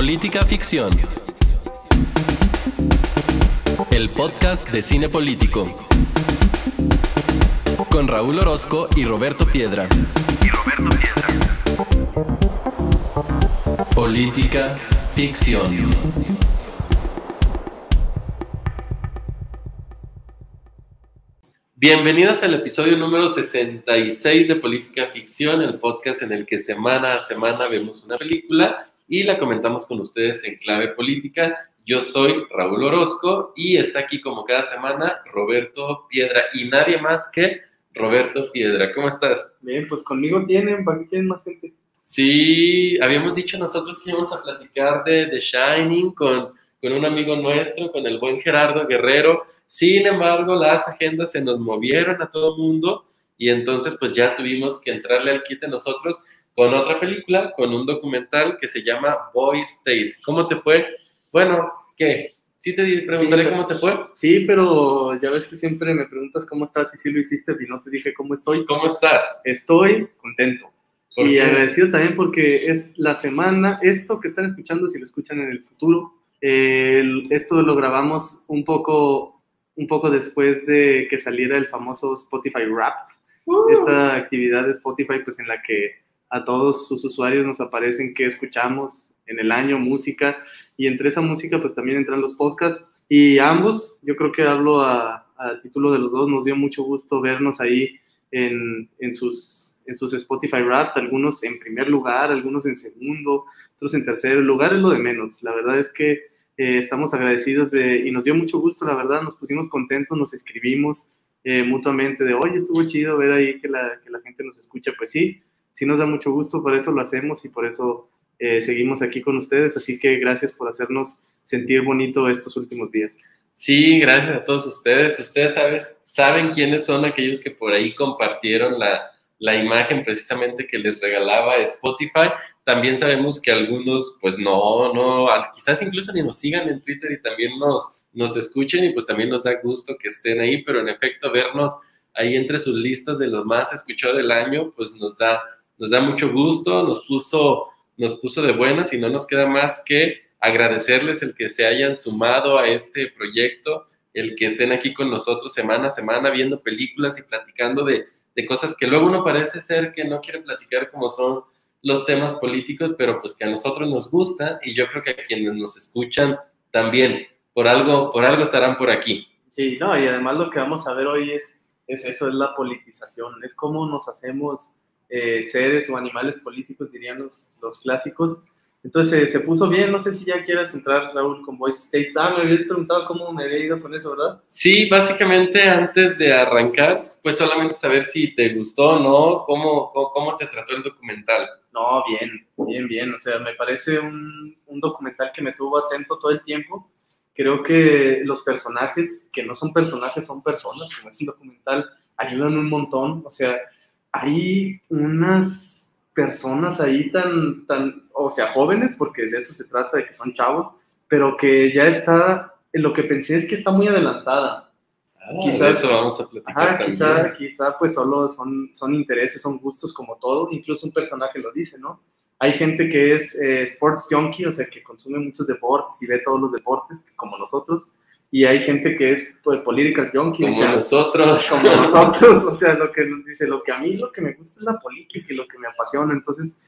Política Ficción. El podcast de cine político. Con Raúl Orozco y Roberto Piedra. Política Ficción. Bienvenidos al episodio número 66 de Política Ficción, el podcast en el que semana a semana vemos una película y la comentamos con ustedes en clave política. Yo soy Raúl Orozco y está aquí como cada semana Roberto Piedra y nadie más que Roberto Piedra. ¿Cómo estás? Bien, pues conmigo tienen, ¿para qué quieren más gente? Sí, habíamos dicho nosotros que íbamos a platicar de The Shining con, con un amigo nuestro, con el buen Gerardo Guerrero sin embargo, las agendas se nos movieron a todo mundo y entonces pues ya tuvimos que entrarle al quite nosotros con otra película, con un documental que se llama Boy State. ¿Cómo te fue? Bueno, ¿qué? Sí te preguntaré cómo te fue. Sí, pero ya ves que siempre me preguntas cómo estás y si lo hiciste y no te dije cómo estoy. ¿Cómo estás? Estoy contento. Y agradecido también porque es la semana, esto que están escuchando, si lo escuchan en el futuro, esto lo grabamos un poco un poco después de que saliera el famoso Spotify Wrapped, uh. esta actividad de Spotify pues en la que a todos sus usuarios nos aparecen que escuchamos en el año, música, y entre esa música pues también entran los podcasts, y ambos, yo creo que hablo a, título de los dos, nos dio mucho gusto vernos ahí en, en sus, en sus Spotify Wrapped, algunos en primer lugar, algunos en segundo, otros en tercer lugar, es lo de menos, la verdad es que eh, estamos agradecidos de, y nos dio mucho gusto, la verdad, nos pusimos contentos, nos escribimos eh, mutuamente de, oye, estuvo chido ver ahí que la, que la gente nos escucha. Pues sí, sí nos da mucho gusto, por eso lo hacemos y por eso eh, seguimos aquí con ustedes. Así que gracias por hacernos sentir bonito estos últimos días. Sí, gracias a todos ustedes. Ustedes sabes, saben quiénes son aquellos que por ahí compartieron la, la imagen precisamente que les regalaba Spotify. También sabemos que algunos, pues no, no, quizás incluso ni nos sigan en Twitter y también nos, nos escuchen y pues también nos da gusto que estén ahí, pero en efecto vernos ahí entre sus listas de los más escuchados del año, pues nos da, nos da mucho gusto, nos puso, nos puso de buenas y no nos queda más que agradecerles el que se hayan sumado a este proyecto, el que estén aquí con nosotros semana a semana viendo películas y platicando de de cosas que luego uno parece ser que no quiere platicar como son los temas políticos, pero pues que a nosotros nos gusta y yo creo que a quienes nos escuchan también, por algo, por algo estarán por aquí. Sí, no, y además lo que vamos a ver hoy es, es eso, es la politización, es cómo nos hacemos eh, seres o animales políticos, dirían los, los clásicos, entonces se puso bien, no sé si ya quieras entrar, Raúl, con Voice State. Ah, me habías preguntado cómo me había ido con eso, ¿verdad? Sí, básicamente antes de arrancar, pues solamente saber si te gustó o no, cómo, cómo, te trató el documental. No, bien, bien, bien. O sea, me parece un, un documental que me tuvo atento todo el tiempo. Creo que los personajes, que no son personajes, son personas, como es el documental, ayudan un montón. O sea, hay unas personas ahí tan, tan, o sea, jóvenes, porque de eso se trata, de que son chavos, pero que ya está, lo que pensé es que está muy adelantada. Ah, quizás eso vamos a platicar. quizá, quizá, pues solo son, son intereses, son gustos como todo, incluso un personaje lo dice, ¿no? Hay gente que es eh, sports junkie, o sea, que consume muchos deportes y ve todos los deportes, como nosotros, y hay gente que es pues, political junkie. Como nosotros. Como nosotros, o sea, lo que nos dice, lo que a mí lo que me gusta es la política y lo que me apasiona. Entonces,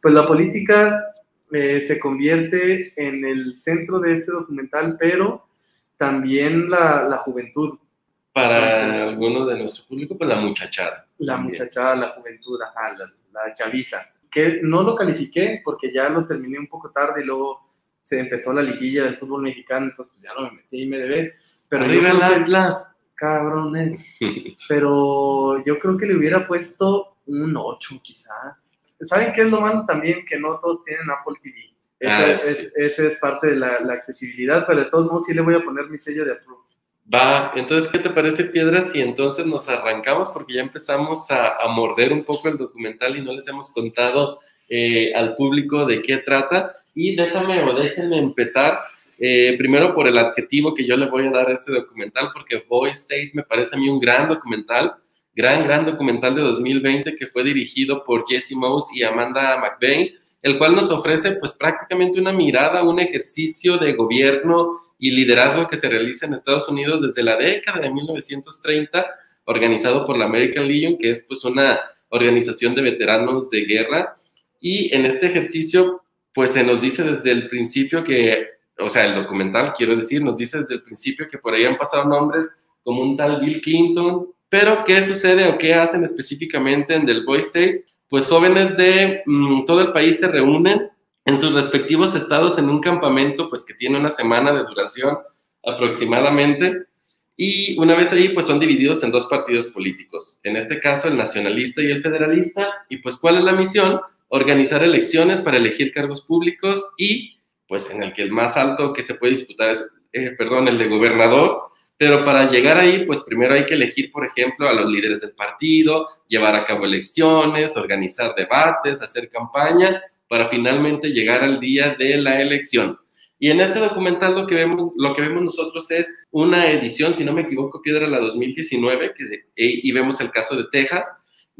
pues la política eh, se convierte en el centro de este documental, pero también la, la juventud. Para algunos de nuestro público, pues la muchachada. La muchachada, la juventud, ajá, la, la chaviza. Que no lo califiqué porque ya lo terminé un poco tarde y luego se empezó la liguilla del fútbol mexicano, entonces pues ya no me metí y me debé. Pero Arriba el Atlas. Cabrones. pero yo creo que le hubiera puesto un 8 quizá. ¿Saben qué es lo malo también? Que no todos tienen Apple TV. Esa, ah, es, es, parte de la, accesibilidad, pero de todos modos sí le voy a poner mi sello de approve. Va, entonces, ¿qué te parece, Piedras? Y entonces nos arrancamos porque ya empezamos a, a morder un poco el documental y no les hemos contado eh, al público de qué trata. Y déjame o déjenme empezar eh, primero por el adjetivo que yo le voy a dar a este documental, porque Boy State me parece a mí un gran documental, gran, gran documental de 2020 que fue dirigido por Jesse Mouse y Amanda McBain el cual nos ofrece pues prácticamente una mirada, un ejercicio de gobierno y liderazgo que se realiza en Estados Unidos desde la década de 1930, organizado por la American Legion, que es pues una organización de veteranos de guerra. Y en este ejercicio pues se nos dice desde el principio que, o sea, el documental, quiero decir, nos dice desde el principio que por ahí han pasado nombres como un tal Bill Clinton, pero ¿qué sucede o qué hacen específicamente en Del Boy State? Pues jóvenes de mm, todo el país se reúnen en sus respectivos estados en un campamento, pues que tiene una semana de duración aproximadamente, y una vez ahí, pues son divididos en dos partidos políticos, en este caso el nacionalista y el federalista, y pues ¿cuál es la misión? Organizar elecciones para elegir cargos públicos y pues en el que el más alto que se puede disputar es, eh, perdón, el de gobernador, pero para llegar ahí, pues primero hay que elegir, por ejemplo, a los líderes del partido, llevar a cabo elecciones, organizar debates, hacer campaña, para finalmente llegar al día de la elección. Y en este documental lo que vemos, lo que vemos nosotros es una edición, si no me equivoco, Piedra la 2019, que, y vemos el caso de Texas,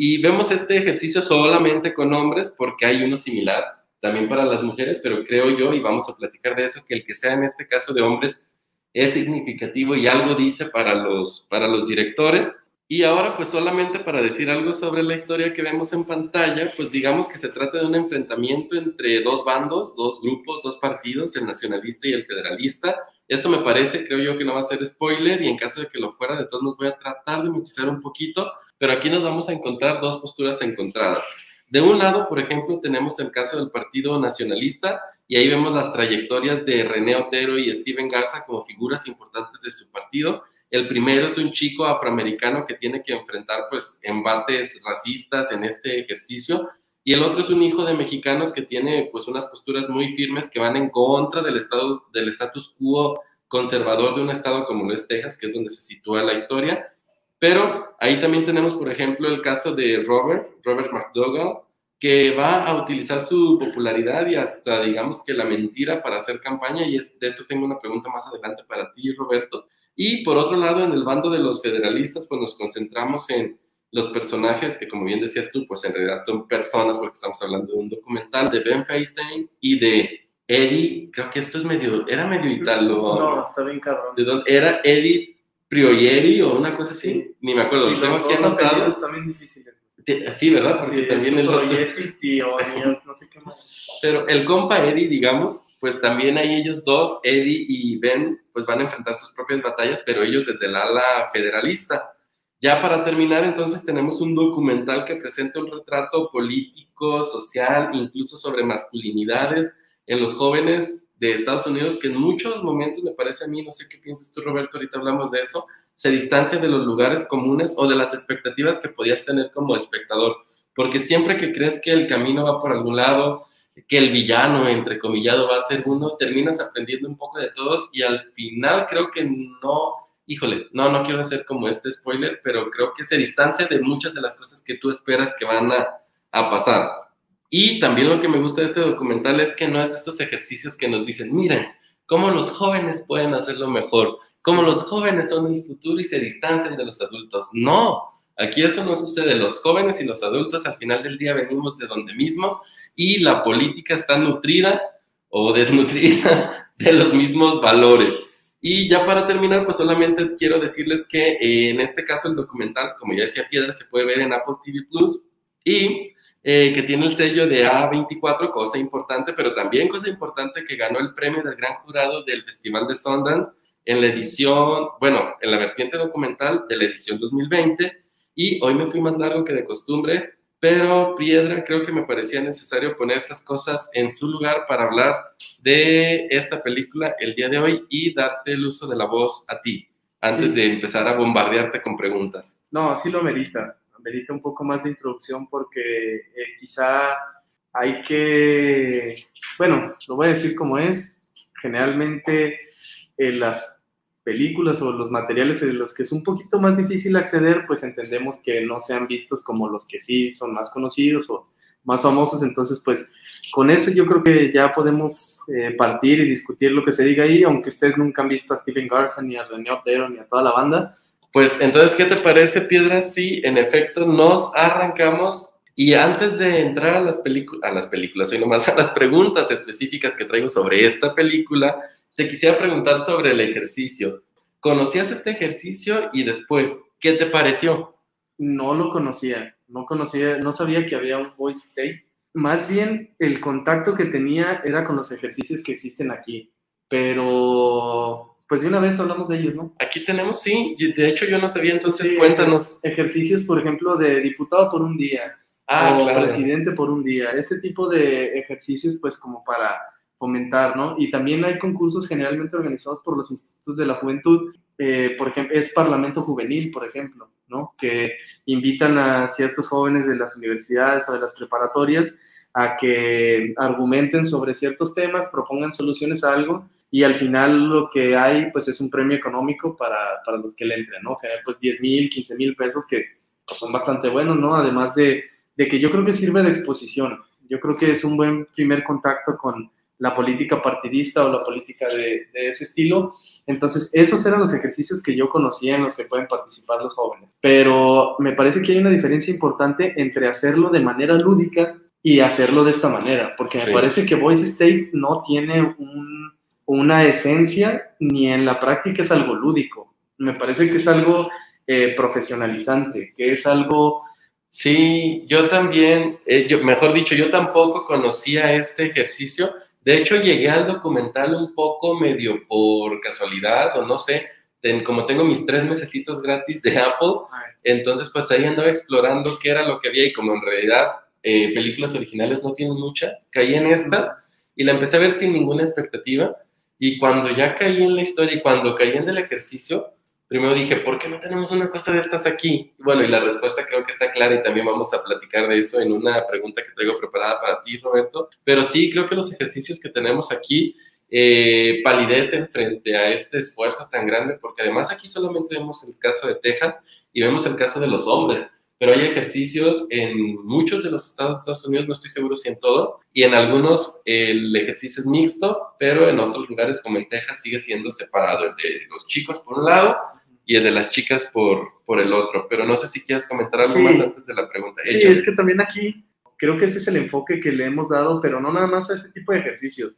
y vemos este ejercicio solamente con hombres porque hay uno similar también para las mujeres, pero creo yo, y vamos a platicar de eso, que el que sea en este caso de hombres es significativo y algo dice para los, para los directores. Y ahora, pues solamente para decir algo sobre la historia que vemos en pantalla, pues digamos que se trata de un enfrentamiento entre dos bandos, dos grupos, dos partidos, el nacionalista y el federalista. Esto me parece, creo yo que no va a ser spoiler y en caso de que lo fuera, de todos nos voy a tratar de matizar un poquito, pero aquí nos vamos a encontrar dos posturas encontradas. De un lado, por ejemplo, tenemos el caso del Partido Nacionalista y ahí vemos las trayectorias de René Otero y Steven Garza como figuras importantes de su partido. El primero es un chico afroamericano que tiene que enfrentar pues embates racistas en este ejercicio y el otro es un hijo de mexicanos que tiene pues unas posturas muy firmes que van en contra del estado del status quo conservador de un estado como lo es Texas, que es donde se sitúa la historia pero ahí también tenemos, por ejemplo, el caso de Robert, Robert McDougall, que va a utilizar su popularidad y hasta, digamos que la mentira para hacer campaña. Y de esto tengo una pregunta más adelante para ti, Roberto. Y por otro lado, en el bando de los federalistas, pues nos concentramos en los personajes que, como bien decías tú, pues en realidad son personas, porque estamos hablando de un documental de Ben Feinstein y de Eddie, creo que esto es medio, era medio italo. No, está bien cabrón. ¿De dónde? Era Eddie Prioyeri o una cosa así, ni me acuerdo, lo tengo aquí anotado. también difíciles. Sí, ¿verdad? Porque también el no sé qué más. Pero el compa Eddie, digamos, pues también hay ellos dos, Eddie y Ben, pues van a enfrentar sus propias batallas, pero ellos desde el ala federalista. Ya para terminar, entonces tenemos un documental que presenta un retrato político, social, incluso sobre masculinidades, en los jóvenes de Estados Unidos, que en muchos momentos, me parece a mí, no sé qué piensas tú, Roberto, ahorita hablamos de eso, se distancia de los lugares comunes o de las expectativas que podías tener como espectador. Porque siempre que crees que el camino va por algún lado, que el villano, entrecomillado, va a ser uno, terminas aprendiendo un poco de todos y al final creo que no, híjole, no, no quiero hacer como este spoiler, pero creo que se distancia de muchas de las cosas que tú esperas que van a, a pasar. Y también lo que me gusta de este documental es que no es estos ejercicios que nos dicen, miren, cómo los jóvenes pueden hacerlo mejor, cómo los jóvenes son el futuro y se distancian de los adultos. No, aquí eso no sucede. Los jóvenes y los adultos al final del día venimos de donde mismo y la política está nutrida o desnutrida de los mismos valores. Y ya para terminar, pues solamente quiero decirles que eh, en este caso el documental, como ya decía Piedra, se puede ver en Apple TV Plus y eh, que tiene el sello de A24, cosa importante, pero también cosa importante que ganó el premio del gran jurado del Festival de Sundance en la edición, bueno, en la vertiente documental de la edición 2020. Y hoy me fui más largo que de costumbre, pero Piedra, creo que me parecía necesario poner estas cosas en su lugar para hablar de esta película el día de hoy y darte el uso de la voz a ti, antes de empezar a bombardearte con preguntas. No, así lo merita merita un poco más de introducción porque eh, quizá hay que, bueno, lo voy a decir como es, generalmente en las películas o los materiales en los que es un poquito más difícil acceder, pues entendemos que no sean vistos como los que sí son más conocidos o más famosos, entonces pues con eso yo creo que ya podemos eh, partir y discutir lo que se diga ahí, aunque ustedes nunca han visto a Steven Garza, ni a René Otero, ni a toda la banda, pues entonces, ¿qué te parece, Piedra? Si en efecto nos arrancamos Y antes de entrar a las, a las películas, y nomás a las preguntas específicas que traigo sobre esta película, te quisiera preguntar sobre el ejercicio. ¿Conocías este ejercicio y después, qué te pareció? No lo conocía, no conocía, no sabía que había un voice state. Más bien, el contacto que tenía era con los ejercicios que existen aquí. Pero, pues de una vez hablamos de ellos, ¿no? Aquí tenemos, sí, de hecho yo no sabía, entonces cuéntanos. Ejercicios, por ejemplo, de diputado por un día, ah, o presidente por un día, ese tipo de ejercicios, pues como para fomentar, ¿no? Y también hay concursos generalmente organizados por los institutos de la juventud, eh, por ejemplo, es Parlamento Juvenil, por ejemplo, ¿no? Que invitan a ciertos jóvenes de las universidades o de las preparatorias a que argumenten sobre ciertos temas, propongan soluciones a algo y al final lo que hay pues es un premio económico para, para los que le entren, ¿no? Que hay pues 10 mil, 15 mil pesos que pues, son bastante buenos, ¿no? Además de, de, que yo creo que sirve de exposición, yo creo que es un buen primer contacto con la política partidista o la política de, de ese estilo. Entonces, esos eran los ejercicios que yo conocía en los que pueden participar los jóvenes. Pero me parece que hay una diferencia importante entre hacerlo de manera lúdica y hacerlo de esta manera, porque me parece que Voice State no tiene un una esencia ni en la práctica es algo lúdico. Me parece que es algo eh, profesionalizante, que es algo... Sí, yo también, eh, yo, mejor dicho, yo tampoco conocía este ejercicio. De hecho, llegué al documental un poco medio por casualidad o no sé, como tengo mis tres mesecitos gratis de Apple, entonces pues ahí andaba explorando qué era lo que había y como en realidad eh, películas originales no tienen mucha, caí en esta y la empecé a ver sin ninguna expectativa y cuando ya caí en la historia y cuando caí en el ejercicio, primero dije, ¿por qué no tenemos una cosa de estas aquí? Bueno, y la respuesta creo que está clara y también vamos a platicar de eso en una pregunta que traigo preparada para ti, Roberto. Pero sí, creo que los ejercicios que tenemos aquí eh, palidecen frente a este esfuerzo tan grande, porque además aquí solamente vemos el caso de Texas y vemos el caso de los hombres pero hay ejercicios en muchos de los estados de Estados Unidos, no estoy seguro si en todos, y en algunos el ejercicio es mixto, pero en otros lugares como en Texas sigue siendo separado, el de los chicos por un lado y el de las chicas por, por el otro, pero no sé si quieres comentar algo más antes de la pregunta. Sí, es que también aquí creo que ese es el enfoque que le hemos dado, pero no nada más a ese tipo de ejercicios.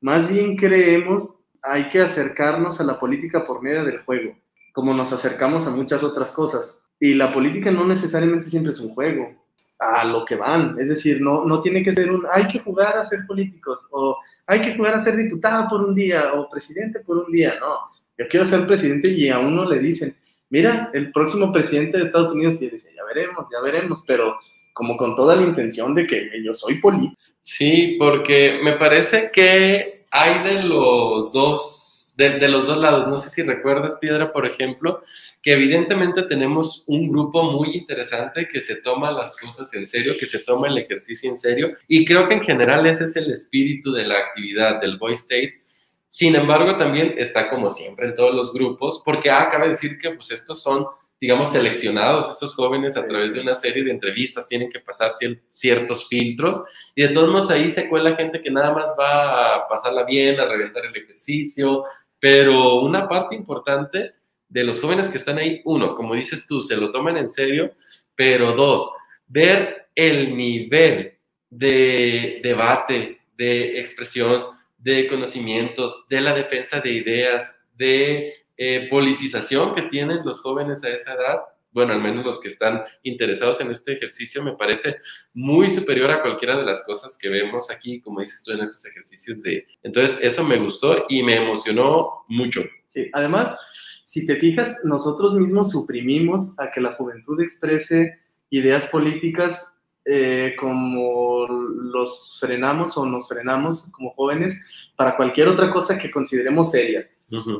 Más bien creemos hay que acercarnos a la política por medio del juego, como nos acercamos a muchas otras cosas y la política no necesariamente siempre es un juego, a lo que van. Es decir, no, no tiene que ser un, hay que jugar a ser políticos, o hay que jugar a ser diputado por un día, o presidente por un día. No, yo quiero ser presidente y a uno le dicen, mira, el próximo presidente de Estados Unidos, y dice, ya veremos, ya veremos, pero como con toda la intención de que yo soy político. Sí, porque me parece que hay de los dos, de, de los dos lados. No sé si recuerdas, Piedra, por ejemplo, que evidentemente tenemos un grupo muy interesante que se toma las cosas en serio, que se toma el ejercicio en serio, y creo que en general ese es el espíritu de la actividad del Boy State. Sin embargo, también está como siempre en todos los grupos, porque ah, acaba de decir que pues estos son digamos, seleccionados estos jóvenes a través de una serie de entrevistas, tienen que pasar ciertos filtros y de todos modos ahí se cuela gente que nada más va a pasarla bien, a reventar el ejercicio, pero una parte importante de los jóvenes que están ahí, uno, como dices tú, se lo toman en serio, pero dos, ver el nivel de debate, de expresión, de conocimientos, de la defensa de ideas, de eh, politización que tienen los jóvenes a esa edad, bueno, al menos los que están interesados en este ejercicio, me parece muy superior a cualquiera de las cosas que vemos aquí, como dices tú, en estos ejercicios de... Entonces, eso me gustó y me emocionó mucho. Sí, además, si te fijas, nosotros mismos suprimimos a que la juventud exprese ideas políticas eh, como los frenamos o nos frenamos como jóvenes para cualquier otra cosa que consideremos seria.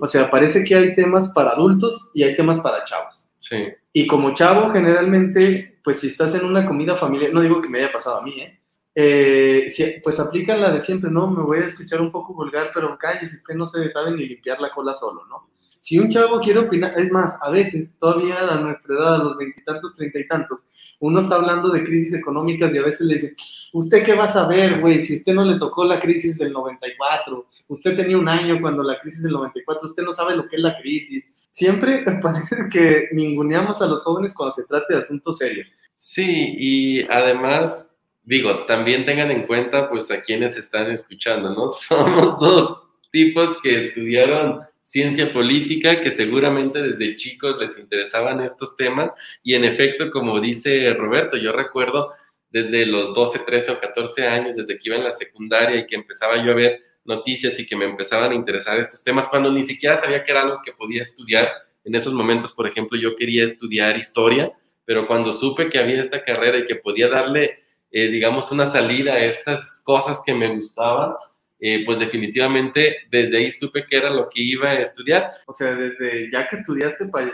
O sea, parece que hay temas para adultos y hay temas para chavos. Sí. Y como chavo, generalmente, pues si estás en una comida familiar, no digo que me haya pasado a mí, ¿eh? eh pues aplican la de siempre, ¿no? Me voy a escuchar un poco vulgar, pero calle, si usted no se sabe ni limpiar la cola solo, ¿no? Si un chavo quiere opinar, es más, a veces, todavía a nuestra edad, a los veintitantos, treinta y tantos, uno está hablando de crisis económicas y a veces le dice, ¿usted qué va a saber, güey? Si usted no le tocó la crisis del 94, usted tenía un año cuando la crisis del 94, usted no sabe lo que es la crisis. Siempre parece que ninguneamos a los jóvenes cuando se trata de asuntos serios. Sí, y además, digo, también tengan en cuenta pues a quienes están escuchando, ¿no? Somos dos tipos que estudiaron ciencia política, que seguramente desde chicos les interesaban estos temas, y en efecto, como dice Roberto, yo recuerdo desde los 12, 13 o 14 años, desde que iba en la secundaria y que empezaba yo a ver noticias y que me empezaban a interesar estos temas, cuando ni siquiera sabía que era algo que podía estudiar. En esos momentos, por ejemplo, yo quería estudiar historia, pero cuando supe que había esta carrera y que podía darle, eh, digamos, una salida a estas cosas que me gustaban, eh, pues definitivamente desde ahí supe que era lo que iba a estudiar. O sea, desde ya que estudiaste, para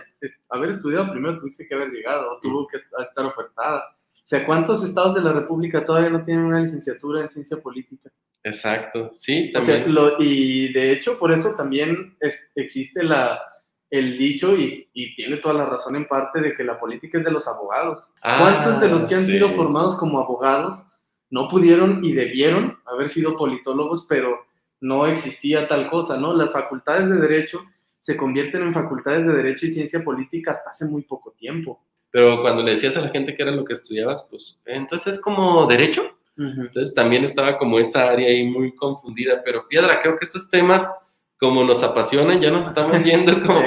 haber estudiado primero tuviste que haber llegado, tuvo que estar ofertada. O sea, ¿cuántos estados de la República todavía no tienen una licenciatura en ciencia política? Exacto, sí, también. y de hecho, por eso también existe la, el dicho, y, tiene toda la razón en parte, de que la política es de los abogados. Ah, ¿Cuántos de los que han sido formados como abogados no pudieron y debieron haber sido politólogos, pero no existía tal cosa, ¿no? Las facultades de derecho se convierten en facultades de derecho y ciencia política hasta hace muy poco tiempo. Pero cuando le decías a la gente que era lo que estudiabas, pues entonces es como derecho. Entonces también estaba como esa área ahí muy confundida. Pero Piedra, creo que estos temas, como nos apasionan, ya nos estamos yendo como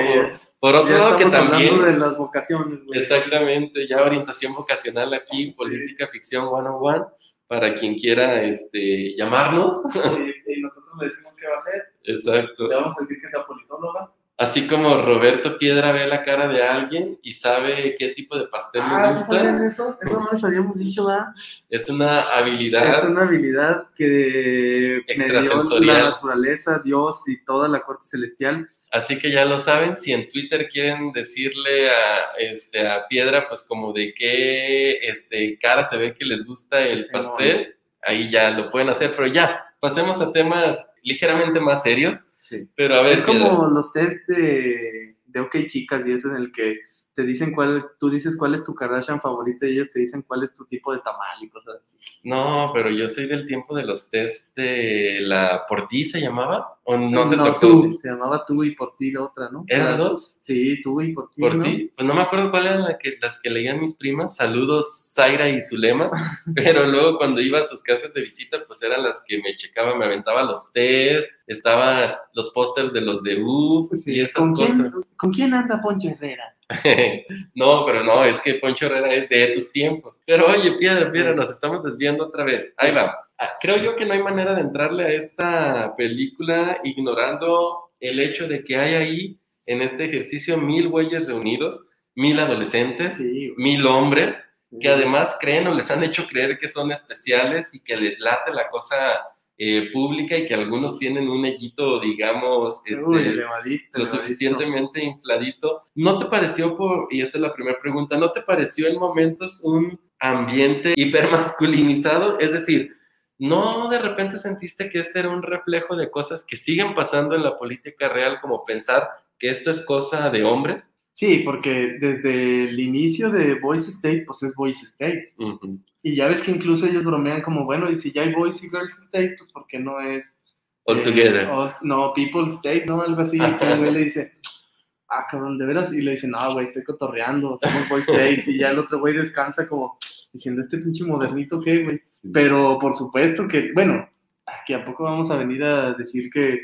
por, otro lado que también... Hablando de las vocaciones. Exactamente, ya orientación vocacional aquí, política, ficción one-on-one, para quien quiera este, llamarnos. y nosotros le decimos qué va a hacer. Exacto. Le vamos a decir que sea politóloga. Así como Roberto Piedra ve la cara de alguien y sabe qué tipo de pastel ah, le gusta. eso? Eso no les habíamos dicho, ¿verdad? Es una habilidad. Es una habilidad que me dio la naturaleza, Dios y toda la corte celestial. Así que ya lo saben, si en Twitter quieren decirle a, este, a Piedra, pues como de qué este, cara se ve que les gusta el pastel, ahí ya lo pueden hacer, pero ya, pasemos a temas ligeramente más serios. Sí. Pero a ver. Es como los test de, de OK Chicas y eso en el que te dicen cuál, tú dices cuál es tu Kardashian favorita y ellos te dicen cuál es tu tipo de tamal y cosas así. No, pero yo soy del tiempo de los test de la por ti se llamaba o no te no, Tú, se llamaba tú y por ti la otra, ¿no? ¿Eran dos? Sí, tú y por ti. Por ti, pues no me acuerdo cuál eran la que, las que leían mis primas. Saludos Zaira y Zulema, pero luego cuando iba a sus casas de visita, pues eran las que me checaban, me aventaba los test, estaban los pósters de los de UF y esas ¿Con cosas. Quién, ¿Con quién anda Poncho Herrera? no, pero no, es que Poncho Herrera es de tus tiempos. Pero oye, piedra, piedra, nos estamos desviando otra vez. Ahí va. Ah, creo yo que no hay manera de entrarle a esta película ignorando el hecho de que hay ahí, en este ejercicio, mil güeyes reunidos, mil adolescentes, mil hombres, que además creen o les han hecho creer que son especiales y que les late la cosa eh, pública y que algunos tienen un ellito, digamos, este, lo suficientemente infladito. ¿No te pareció, por, y esta es la primera pregunta, ¿no te pareció en momentos un ambiente hipermasculinizado? Es decir, ¿no de repente sentiste que este era un reflejo de cosas que siguen pasando en la política real, como pensar que esto es cosa de hombres? Sí, porque desde el inicio de Voice State, pues es Voice State. Y ya ves que incluso ellos bromean como, bueno, y si ya hay Voice y Girls State, pues ¿por qué no es... All together. Eh, no, People State, ¿no? Algo así. Y el güey le dice, ah, cabrón, ¿de veras? Y le dice, no, güey, estoy cotorreando, somos Voice State. y ya el otro güey descansa como diciendo, este pinche modernito, ¿qué, güey? Pero por supuesto que, bueno, que a poco vamos a venir a decir que,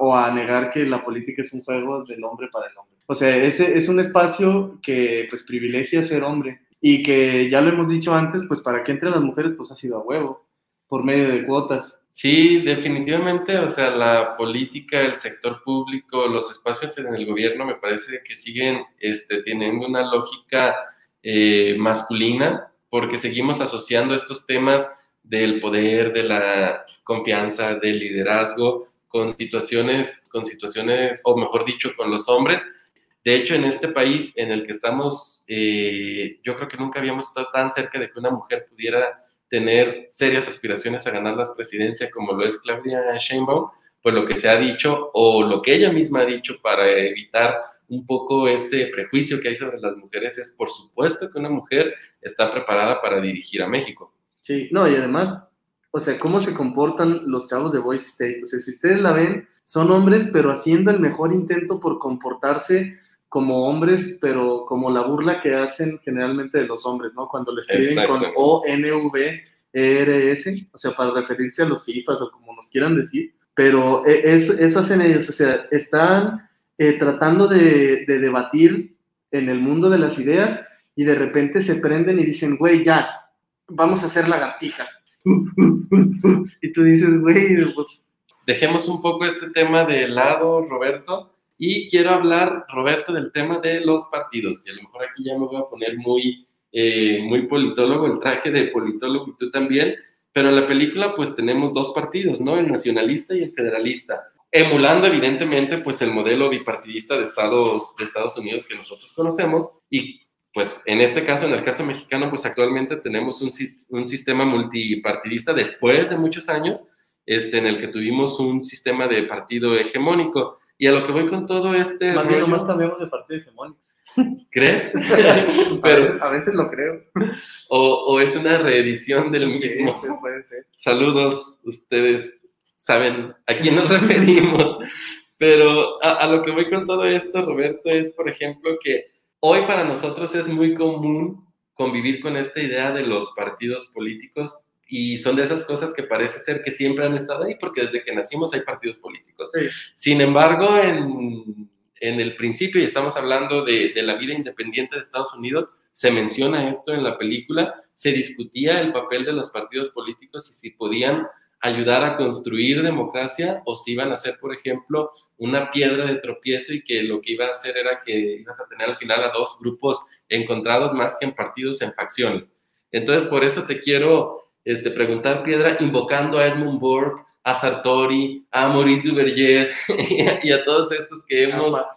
o a negar que la política es un juego del hombre para el hombre. O sea, ese es un espacio que pues privilegia ser hombre y que ya lo hemos dicho antes, pues para que entre las mujeres pues ha sido a huevo, por medio de cuotas. Sí, definitivamente, o sea, la política, el sector público, los espacios en el gobierno me parece que siguen este, teniendo una lógica eh, masculina porque seguimos asociando estos temas del poder, de la confianza, del liderazgo con situaciones, con situaciones, o mejor dicho, con los hombres, de hecho, en este país en el que estamos, eh, yo creo que nunca habíamos estado tan cerca de que una mujer pudiera tener serias aspiraciones a ganar la presidencia como lo es Claudia Sheinbaum, pues lo que se ha dicho o lo que ella misma ha dicho para evitar un poco ese prejuicio que hay sobre las mujeres es, por supuesto, que una mujer está preparada para dirigir a México. Sí, no, y además, o sea, cómo se comportan los chavos de Voice State. O sea, si ustedes la ven, son hombres, pero haciendo el mejor intento por comportarse como hombres, pero como la burla que hacen generalmente de los hombres, ¿no? Cuando le escriben con O, N, V, E, R, S, o sea, para referirse a los FIFAs o como nos quieran decir, pero e, es, eso hacen ellos, o sea, están eh, tratando de, de debatir en el mundo de las ideas y de repente se prenden y dicen, güey, ya, vamos a hacer lagartijas. y tú dices, güey, pues... Dejemos un poco este tema de lado, Roberto, y quiero hablar, Roberto, del tema de los partidos. Y a lo mejor aquí ya me voy a poner muy, eh, muy politólogo, el traje de politólogo y tú también. Pero en la película pues tenemos dos partidos, ¿no? El nacionalista y el federalista. Emulando evidentemente pues el modelo bipartidista de Estados, de Estados Unidos que nosotros conocemos. Y pues en este caso, en el caso mexicano, pues actualmente tenemos un, un sistema multipartidista después de muchos años, este, en el que tuvimos un sistema de partido hegemónico. Y a lo que voy con todo este. Más bien, nomás cambiamos de partido hegemónico. ¿Crees? Pero, a, veces, lo creo. O, o es una reedición del mismo. Sí, puede ser. Saludos, ustedes saben a quién nos referimos. Pero a, a, lo que voy con todo esto, Roberto, es, por ejemplo, que hoy para nosotros es muy común convivir con esta idea de los partidos políticos y son de esas cosas que parece ser que siempre han estado ahí, porque desde que nacimos hay partidos políticos. Sin embargo, en, en, el principio, y estamos hablando de, de, la vida independiente de Estados Unidos, se menciona esto en la película, se discutía el papel de los partidos políticos y si podían ayudar a construir democracia o si iban a ser, por ejemplo, una piedra de tropiezo y que lo que iba a hacer era que ibas a tener al final a dos grupos encontrados más que en partidos, en facciones. Entonces, por eso te quiero este, preguntar piedra invocando a Edmund Burke, a Sartori, a Maurice Duverger y, a, todos estos que hemos, a,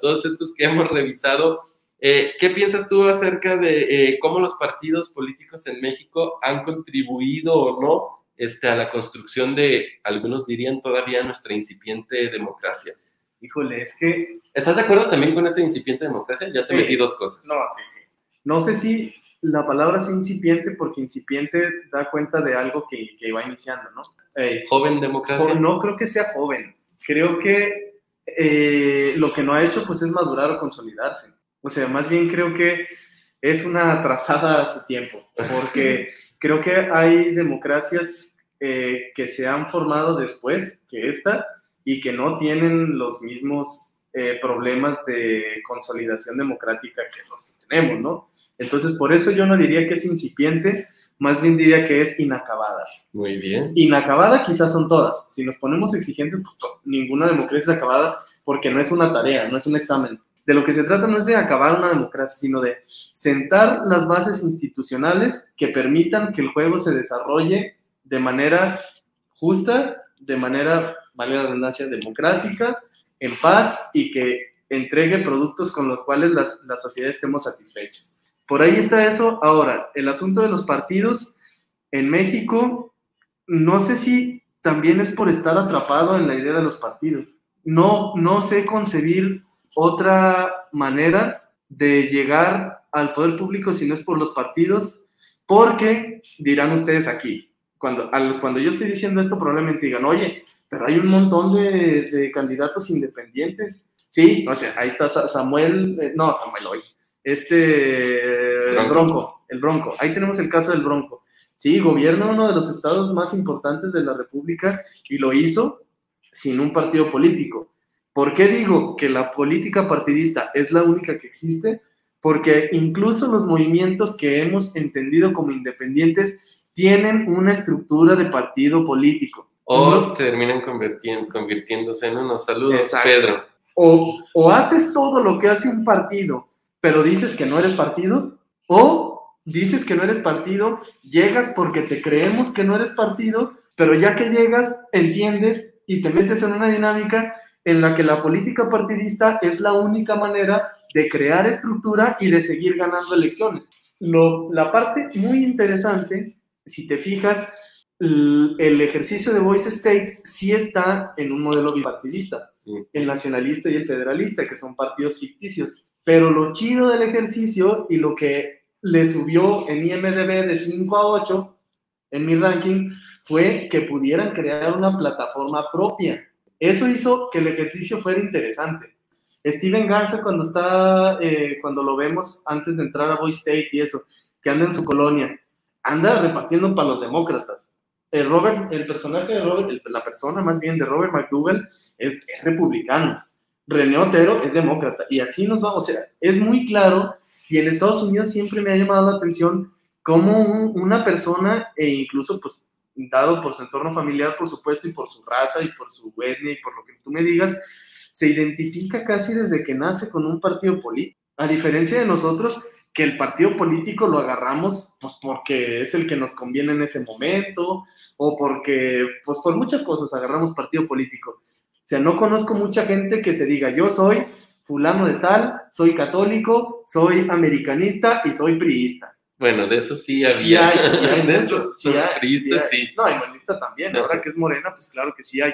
todos estos que hemos revisado. Eh, ¿Qué piensas tú acerca de eh, cómo los partidos políticos en México han contribuido o no este, a la construcción de, algunos dirían todavía, nuestra incipiente democracia? Híjole, es que... ¿Estás de acuerdo también con esa incipiente democracia? Ya se metí dos cosas. No, sí, sí. No sé si la palabra es incipiente porque incipiente da cuenta de algo que, que va iniciando, ¿no? joven democracia. No creo que sea joven. Creo que eh, lo que no ha hecho pues es madurar o consolidarse. O sea, más bien creo que es una atrasada hace tiempo, porque creo que hay democracias eh, que se han formado después que esta y que no tienen los mismos eh, problemas de consolidación democrática que los tenemos, ¿no? Entonces, por eso yo no diría que es incipiente, más bien diría que es inacabada. Muy bien. Inacabada quizás son todas. Si nos ponemos exigentes, pues ninguna democracia es acabada porque no es una tarea, no es un examen. De lo que se trata no es de acabar una democracia, sino de sentar las bases institucionales que permitan que el juego se desarrolle de manera justa, de manera, vale la redundancia, democrática, en paz y que entregue productos con los cuales las, la sociedad estemos satisfechas. Por ahí está eso. Ahora, el asunto de los partidos en México, no sé si también es por estar atrapado en la idea de los partidos. No, no sé concebir otra manera de llegar al poder público si no es por los partidos, porque dirán ustedes aquí, cuando, al, cuando yo estoy diciendo esto probablemente digan, oye, pero hay un montón de, de candidatos independientes. Sí, o sea, ahí está Samuel, eh, no, Samuel hoy, este el Bronco, el Bronco. Ahí tenemos el caso del Bronco. Sí, gobierna uno de los estados más importantes de la República y lo hizo sin un partido político. ¿Por qué digo que la política partidista es la única que existe? Porque incluso los movimientos que hemos entendido como independientes tienen una estructura de partido político. O terminan convirtiendo, convirtiéndose en unos saludos, Pedro. O, o haces todo lo que hace un partido pero dices que no eres partido, o dices que no eres partido, llegas porque te creemos que no eres partido, pero ya que llegas, entiendes y te metes en una dinámica en la que la política partidista es la única manera de crear estructura y de seguir ganando elecciones. La parte muy interesante, si te fijas, el, el ejercicio de voice state sí está en un modelo bipartidista, el nacionalista y el federalista, que son partidos ficticios. Pero lo chido del ejercicio y lo que le subió en IMDB de 5 a 8 en mi ranking fue que pudieran crear una plataforma propia. Eso hizo que el ejercicio fuera interesante. Steven Garza cuando está, eh, cuando lo vemos antes de entrar a Boy State y eso, que anda en su colonia, anda repartiendo para los demócratas. El Robert, el personaje de Robert, la persona más bien de Robert McDougall es, republicano. René Otero es demócrata. Y así nos vamos. O sea, es muy claro. Y en Estados Unidos siempre me ha llamado la atención cómo una persona, e incluso pues dado por su entorno familiar, por supuesto, y por su raza, y por su etnia, y por lo que tú me digas, se identifica casi desde que nace con un partido político. A diferencia de nosotros, que el partido político lo agarramos pues porque es el que nos conviene en ese momento o porque pues por muchas cosas agarramos partido político. O sea, no conozco mucha gente que se diga yo soy fulano de tal, soy católico, soy americanista y soy priista. Bueno, de eso sí había. Sí hay, sí hay de muchos, eso sí hay, sí hay. No, hay monista también, ahora que es morena, pues claro que sí hay.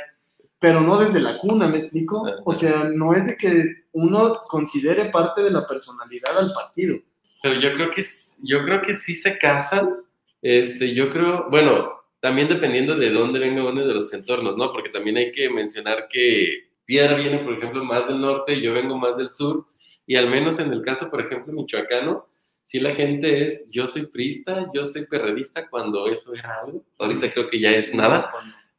Pero no desde la cuna, ¿me explico? O sea, no es de que uno considere parte de la personalidad al partido. Pero yo creo que, yo creo que sí se casan. Este, yo creo, bueno, también dependiendo de dónde venga uno de los entornos, ¿no? Porque también hay que mencionar que Piedra viene, por ejemplo, más del norte, yo vengo más del sur, y al menos en el caso, por ejemplo, michoacano, si la gente es, yo soy prista, yo soy perredista, cuando eso era algo, ahorita creo que ya es nada.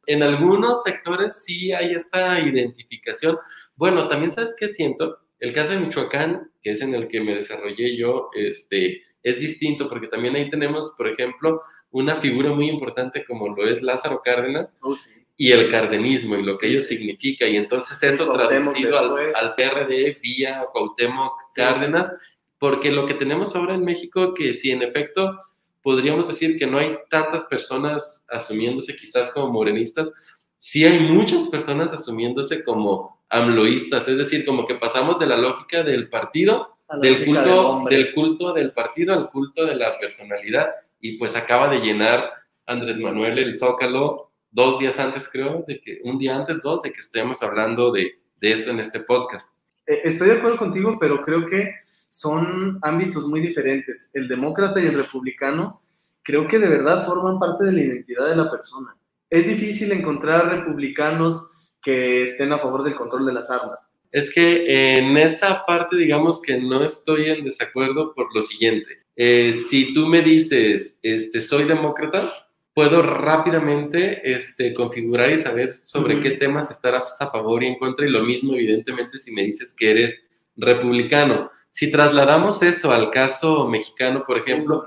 En algunos sectores sí hay esta identificación. Bueno, también sabes qué siento, el caso de Michoacán, que es en el que me desarrollé yo, este, es distinto porque también ahí tenemos, por ejemplo, una figura muy importante como lo es Lázaro Cárdenas Oh, sí. y el cardenismo y lo que Sí, ello sí. significa. Y entonces eso traducido al, al PRD vía Cuauhtémoc. Cárdenas, porque lo que tenemos ahora en México, que si en efecto podríamos decir que no hay tantas personas asumiéndose quizás como morenistas, sí hay muchas personas asumiéndose como amloístas, es decir, como que pasamos de la lógica del partido del lógica del culto, del culto del partido al culto de la personalidad. Y pues acaba de llenar Andrés Manuel el Zócalo dos días antes, creo, de que, un día antes, dos, de que estemos hablando de, de esto en este podcast. Eh, Estoy de acuerdo contigo, pero creo que son ámbitos muy diferentes. El demócrata y el republicano creo que de verdad forman parte de la identidad de la persona. Es difícil encontrar republicanos que estén a favor del control de las armas. Es que en esa parte, digamos que no estoy en desacuerdo por lo siguiente. Eh, si tú me dices, este, soy demócrata, puedo rápidamente este, configurar y saber sobre qué temas estarás a favor y en contra. Y lo mismo, evidentemente, si me dices que eres republicano. Si trasladamos eso al caso mexicano, por ejemplo,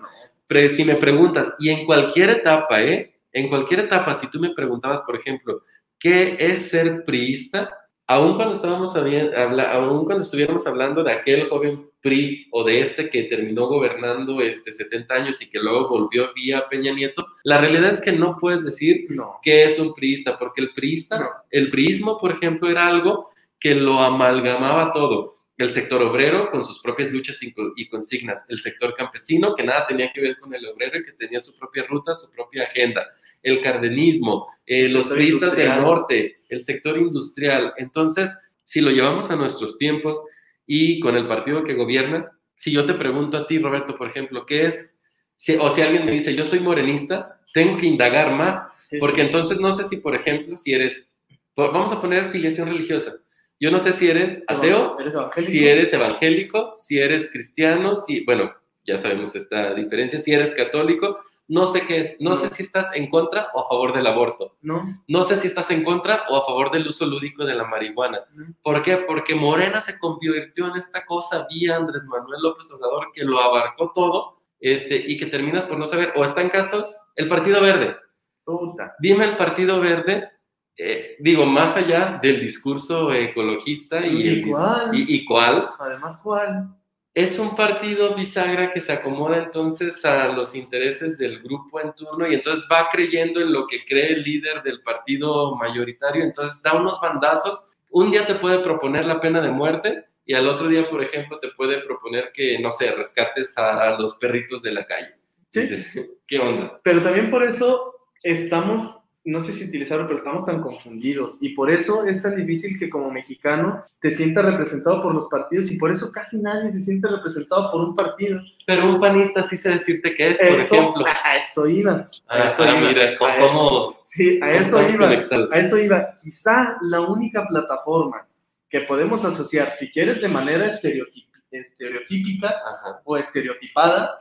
si me preguntas, y en cualquier etapa, ¿eh? En cualquier etapa, si tú me preguntabas, por ejemplo, ¿qué es ser priista? Aún cuando, estábamos aún cuando estuviéramos hablando de aquel joven PRI o de este que terminó gobernando este 70 años y que luego volvió vía Peña Nieto, la realidad es que no puedes decir No. qué es un priista, porque el priista, No. el priismo, por ejemplo, era algo que lo amalgamaba todo. El sector obrero con sus propias luchas y consignas, el sector campesino que nada tenía que ver con el obrero y que tenía su propia ruta, su propia agenda, el cardenismo, eh, El los priistas del norte, el sector industrial. Entonces, si lo llevamos a nuestros tiempos y con el partido que gobierna, si yo te pregunto a ti, Roberto, por ejemplo, ¿qué es? Si- o si alguien me dice, yo soy morenista, tengo que indagar más, Sí, porque sí. entonces no sé si, por ejemplo, si eres, vamos a poner filiación religiosa. Yo no sé si eres ateo, si eres evangélico, si eres cristiano, si, bueno, ya sabemos esta diferencia, si eres católico, no sé qué es, no, No. sé si estás en contra o a favor del aborto, No. no sé si estás en contra o a favor del uso lúdico de la marihuana. no. ¿Por qué? Porque Morena se convirtió en esta cosa vía Andrés Manuel López Obrador que lo abarcó todo este, y que terminas por no saber, o está en casos, el Partido Verde. Puta. Dime el Partido Verde, eh, digo, más allá del discurso ecologista y, ¿Y el cuál? y- y cuál, Además, ¿cuál? Es un partido bisagra que se acomoda entonces a los intereses del grupo en turno y entonces va creyendo en lo que cree el líder del partido mayoritario, entonces da unos bandazos. Un día te puede proponer la pena de muerte y al otro día, por ejemplo, te puede proponer que, no sé, rescates a los perritos de la calle. Sí. ¿Qué onda? Pero también por eso estamos, no sé si utilizarlo, pero estamos tan confundidos. Y por eso es tan difícil que como mexicano te sientas representado por los partidos y por eso casi nadie se siente representado por un partido. Pero un panista sí sé decirte que es, por Eso, ejemplo. a, a eso iba. Ah, a eso ah, iba, mira, a cómo, Sí, a eso iba. conectados. A eso iba. Quizá la única plataforma que podemos asociar, si quieres, de manera estereotípica o estereotipada,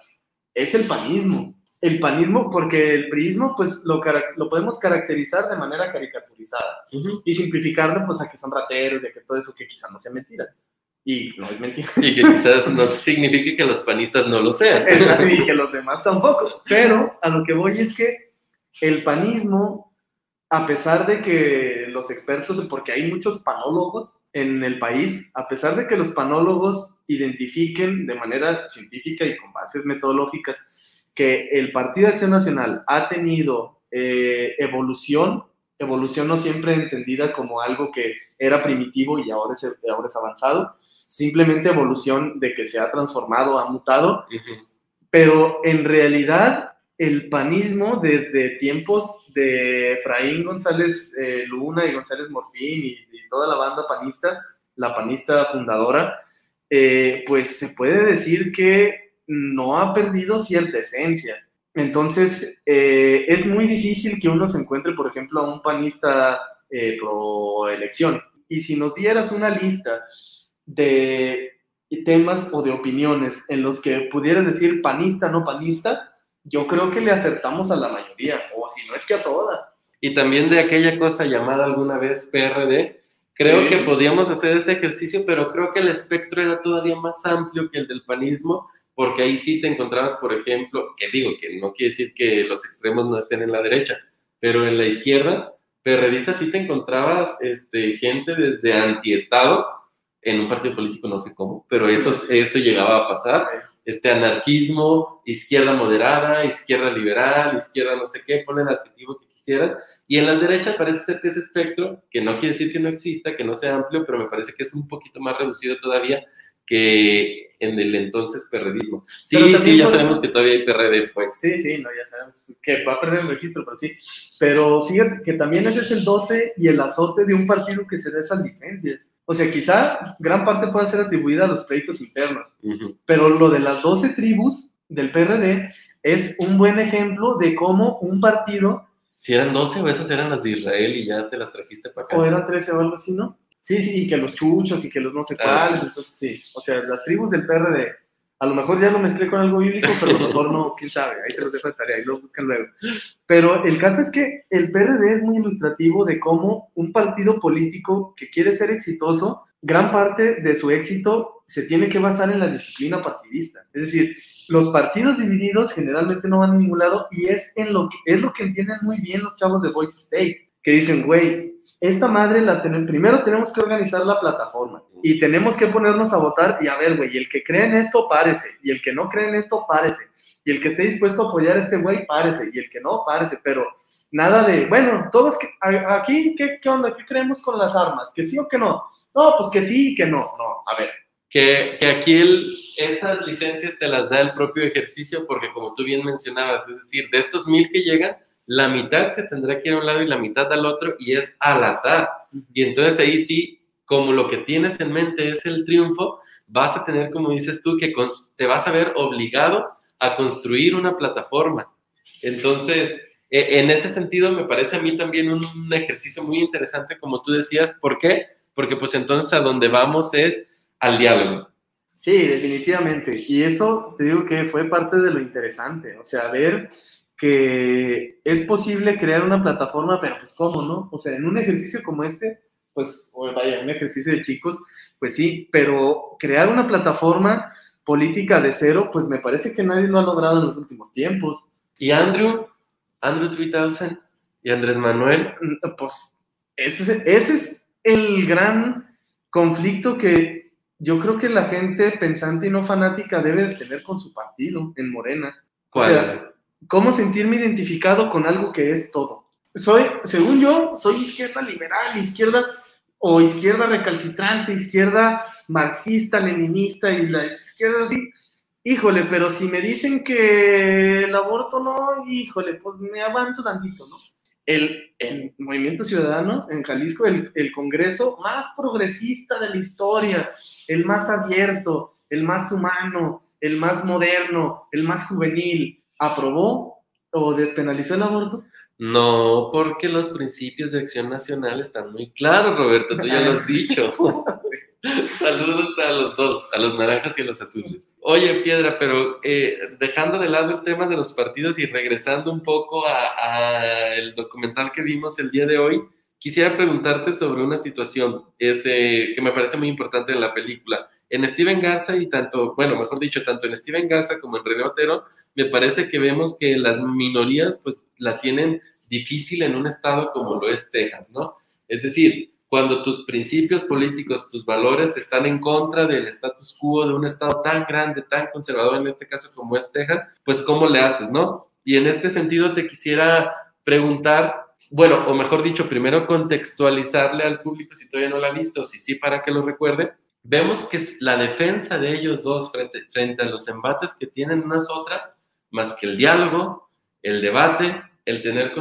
es el panismo. El panismo, porque el priismo, pues lo, lo podemos caracterizar de manera caricaturizada y simplificarlo, pues a que son rateros, de que todo eso que quizá no sea mentira. Y no es mentira. Y que quizás no signifique que los panistas no lo sean. y que los demás tampoco. Pero a lo que voy es que el panismo, a pesar de que los expertos, porque hay muchos panólogos en el país, a pesar de que los panólogos identifiquen de manera científica y con bases metodológicas que el Partido de Acción Nacional ha tenido eh, evolución, evolución no siempre entendida como algo que era primitivo y ahora es, ahora es avanzado, simplemente evolución de que se ha transformado, ha mutado, pero en realidad el panismo desde tiempos de Efraín González eh, Luna y González Morfín y, toda la banda panista, la panista fundadora, eh, pues se puede decir que no ha perdido cierta esencia. Entonces, eh, es muy difícil que uno se encuentre, por ejemplo, a un panista pro elección. Y si nos dieras una lista de temas o de opiniones en los que pudieras decir panista, no panista, yo creo que le acertamos a la mayoría, o si no es que a todas. Y también de aquella cosa llamada alguna vez PRD, creo que podíamos hacer ese ejercicio, pero creo que el espectro era todavía más amplio que el del panismo, porque ahí sí te encontrabas, por ejemplo, que digo que no quiere decir que los extremos no estén en la derecha, pero en la izquierda, PRDista sí te encontrabas este, gente desde antiestado, en un partido político no sé cómo, pero eso, eso llegaba a pasar. Este anarquismo, izquierda moderada, izquierda liberal, izquierda no sé qué, pon el adjetivo que quisieras. Y en la derecha parece ser que ese espectro, que no quiere decir que no exista, que no sea amplio, pero me parece que es un poquito más reducido todavía que en el entonces perredismo. Sí, sí, ya sabemos que todavía hay PRD, pues. Sí, sí, no, ya sabemos que va a perder el registro, pero sí. Pero fíjate que también ese es el dote y el azote de un partido que se da esas licencias o sea, quizá gran parte pueda ser atribuida a los proyectos internos, pero lo de las 12 tribus del PRD es un buen ejemplo de cómo un partido... Si eran 12 o esas eran las de Israel y ya te las trajiste para acá. O eran 13 o algo así, ¿no? Sí, sí, y que los chuchos y que los no sé ah, cuáles, entonces sí. O sea, las tribus del PRD a lo mejor ya lo mezclé con algo bíblico, pero a lo mejor no, quién sabe, ahí se los dejo de tarea y lo buscan luego. Pero el caso es que el PRD es muy ilustrativo de cómo un partido político que quiere ser exitoso, gran parte de su éxito se tiene que basar en la disciplina partidista. Es decir, los partidos divididos generalmente no van a ningún lado y es, en lo que, es lo que entienden muy bien los chavos de Voice State, que dicen, güey, esta madre la tenemos, primero tenemos que organizar la plataforma y tenemos que ponernos a votar y a ver, güey, el que cree en esto, párese, y el que no cree en esto, párese, y el que esté dispuesto a apoyar a este güey, párese, y el que no, párese, pero nada de, bueno, todos, que, aquí, ¿qué, ¿qué onda? ¿Qué creemos con las armas? ¿Que sí o que no? No, pues que sí y que no, no, a ver. Que, que aquí el, esas licencias te las da el propio ejercicio porque como tú bien mencionabas, es decir, de estos mil que llegan, la mitad se tendrá que ir a un lado y la mitad al otro y es al azar. Y entonces ahí sí, como lo que tienes en mente es el triunfo, vas a tener, como dices tú, que te vas a ver obligado a construir una plataforma. Entonces, e, en ese sentido, me parece a mí también un ejercicio muy interesante, como tú decías. ¿Por qué? Porque pues entonces a donde vamos es al diálogo. Sí, definitivamente. Y eso te digo que fue parte de lo interesante. O sea, ver que es posible crear una plataforma, pero pues cómo, ¿no? O sea, en un ejercicio como este, pues, o vaya, un ejercicio de chicos, pues sí, pero crear una plataforma política de cero, pues me parece que nadie lo ha logrado en los últimos tiempos. ¿Y Andrew? Andrew 3000 y Andrés Manuel. Mm, pues ese es, ese es el gran conflicto que yo creo que la gente pensante y no fanática debe de tener con su partido en Morena. ¿Cuál? Cómo sentirme identificado con algo que es todo. Soy, según yo, soy izquierda liberal, izquierda o izquierda recalcitrante, izquierda marxista, leninista y la izquierda así. Híjole, pero si me dicen que el aborto no, híjole, pues me aguanto tantito, ¿no? El, el Movimiento Ciudadano en Jalisco, el, el Congreso más progresista de la historia, el más abierto, el más humano, el más moderno, el más juvenil, aprobó o despenalizó el aborto? No, porque los principios de acción nacional están muy claros, Roberto, tú ya lo has dicho. Saludos a los dos, a los naranjas y a los azules. Oye, Piedra, pero eh, dejando de lado el tema de los partidos y regresando un poco al documental que vimos el día de hoy, quisiera preguntarte sobre una situación este, que me parece muy importante en la película. En Steven Garza y tanto, bueno, mejor dicho, tanto en Steven Garza como en René Otero, me parece que vemos que las minorías pues la tienen difícil en un estado como lo es Texas, ¿no? Es decir, cuando tus principios políticos, tus valores están en contra del status quo de un estado tan grande, tan conservador en este caso como es Texas, pues ¿cómo le haces, no? Y en este sentido te quisiera preguntar, bueno, o mejor dicho, primero contextualizarle al público si todavía no lo ha visto, si sí para que lo recuerde. Vemos que la defensa de ellos dos frente, a los embates que tienen una es otra, más que el diálogo, el debate, el tener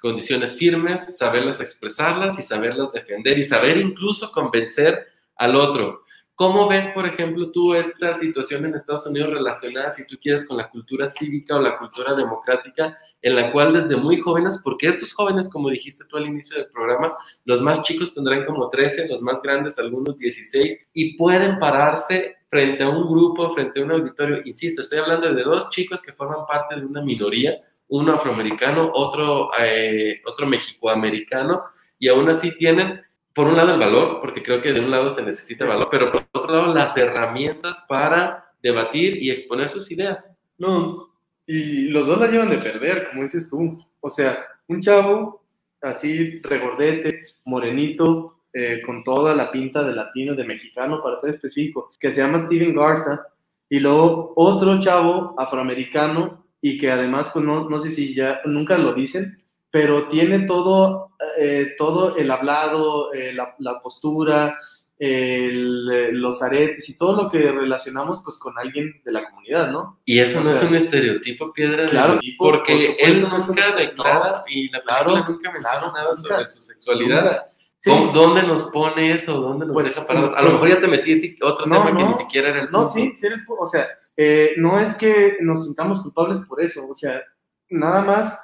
condiciones firmes, saberlas expresarlas y saberlas defender y saber incluso convencer al otro. ¿Cómo ves, por ejemplo, tú esta situación en Estados Unidos relacionada, si tú quieres, con la cultura cívica o la cultura democrática, en la cual desde muy jóvenes, porque estos jóvenes, como dijiste tú al inicio del programa, los más chicos tendrán como 13, los más grandes algunos 16, y pueden pararse frente a un grupo, frente a un auditorio, insisto, estoy hablando de dos chicos que forman parte de una minoría, uno afroamericano, otro, eh, otro mexicoamericano, y aún así tienen, por un lado, el valor, porque creo que de un lado se necesita valor, pero por otro lado, las herramientas para debatir y exponer sus ideas. No, y los dos la llevan de perder, como dices tú. O sea, un chavo así, regordete, morenito, eh, con toda la pinta de latino, de mexicano, para ser específico, que se llama Steven Garza, y luego otro chavo afroamericano y que además, pues no, no sé si ya nunca lo dicen, pero tiene todo, eh, todo el hablado, eh, la, la, postura, el, eh, los aretes y todo lo que relacionamos pues con alguien de la comunidad, ¿no? Y eso no es un estereotipo, Piedra, claro, porque él nunca declara y la película nunca menciona nada sobre su sexualidad. ¿Dónde nos pone eso? ¿Dónde nos pues, deja parados? A lo pues, mejor ya te metí otro tema que ni siquiera era el punto. No, sí, sí era el O sea, eh, no es que nos sintamos culpables por eso, o sea, nada más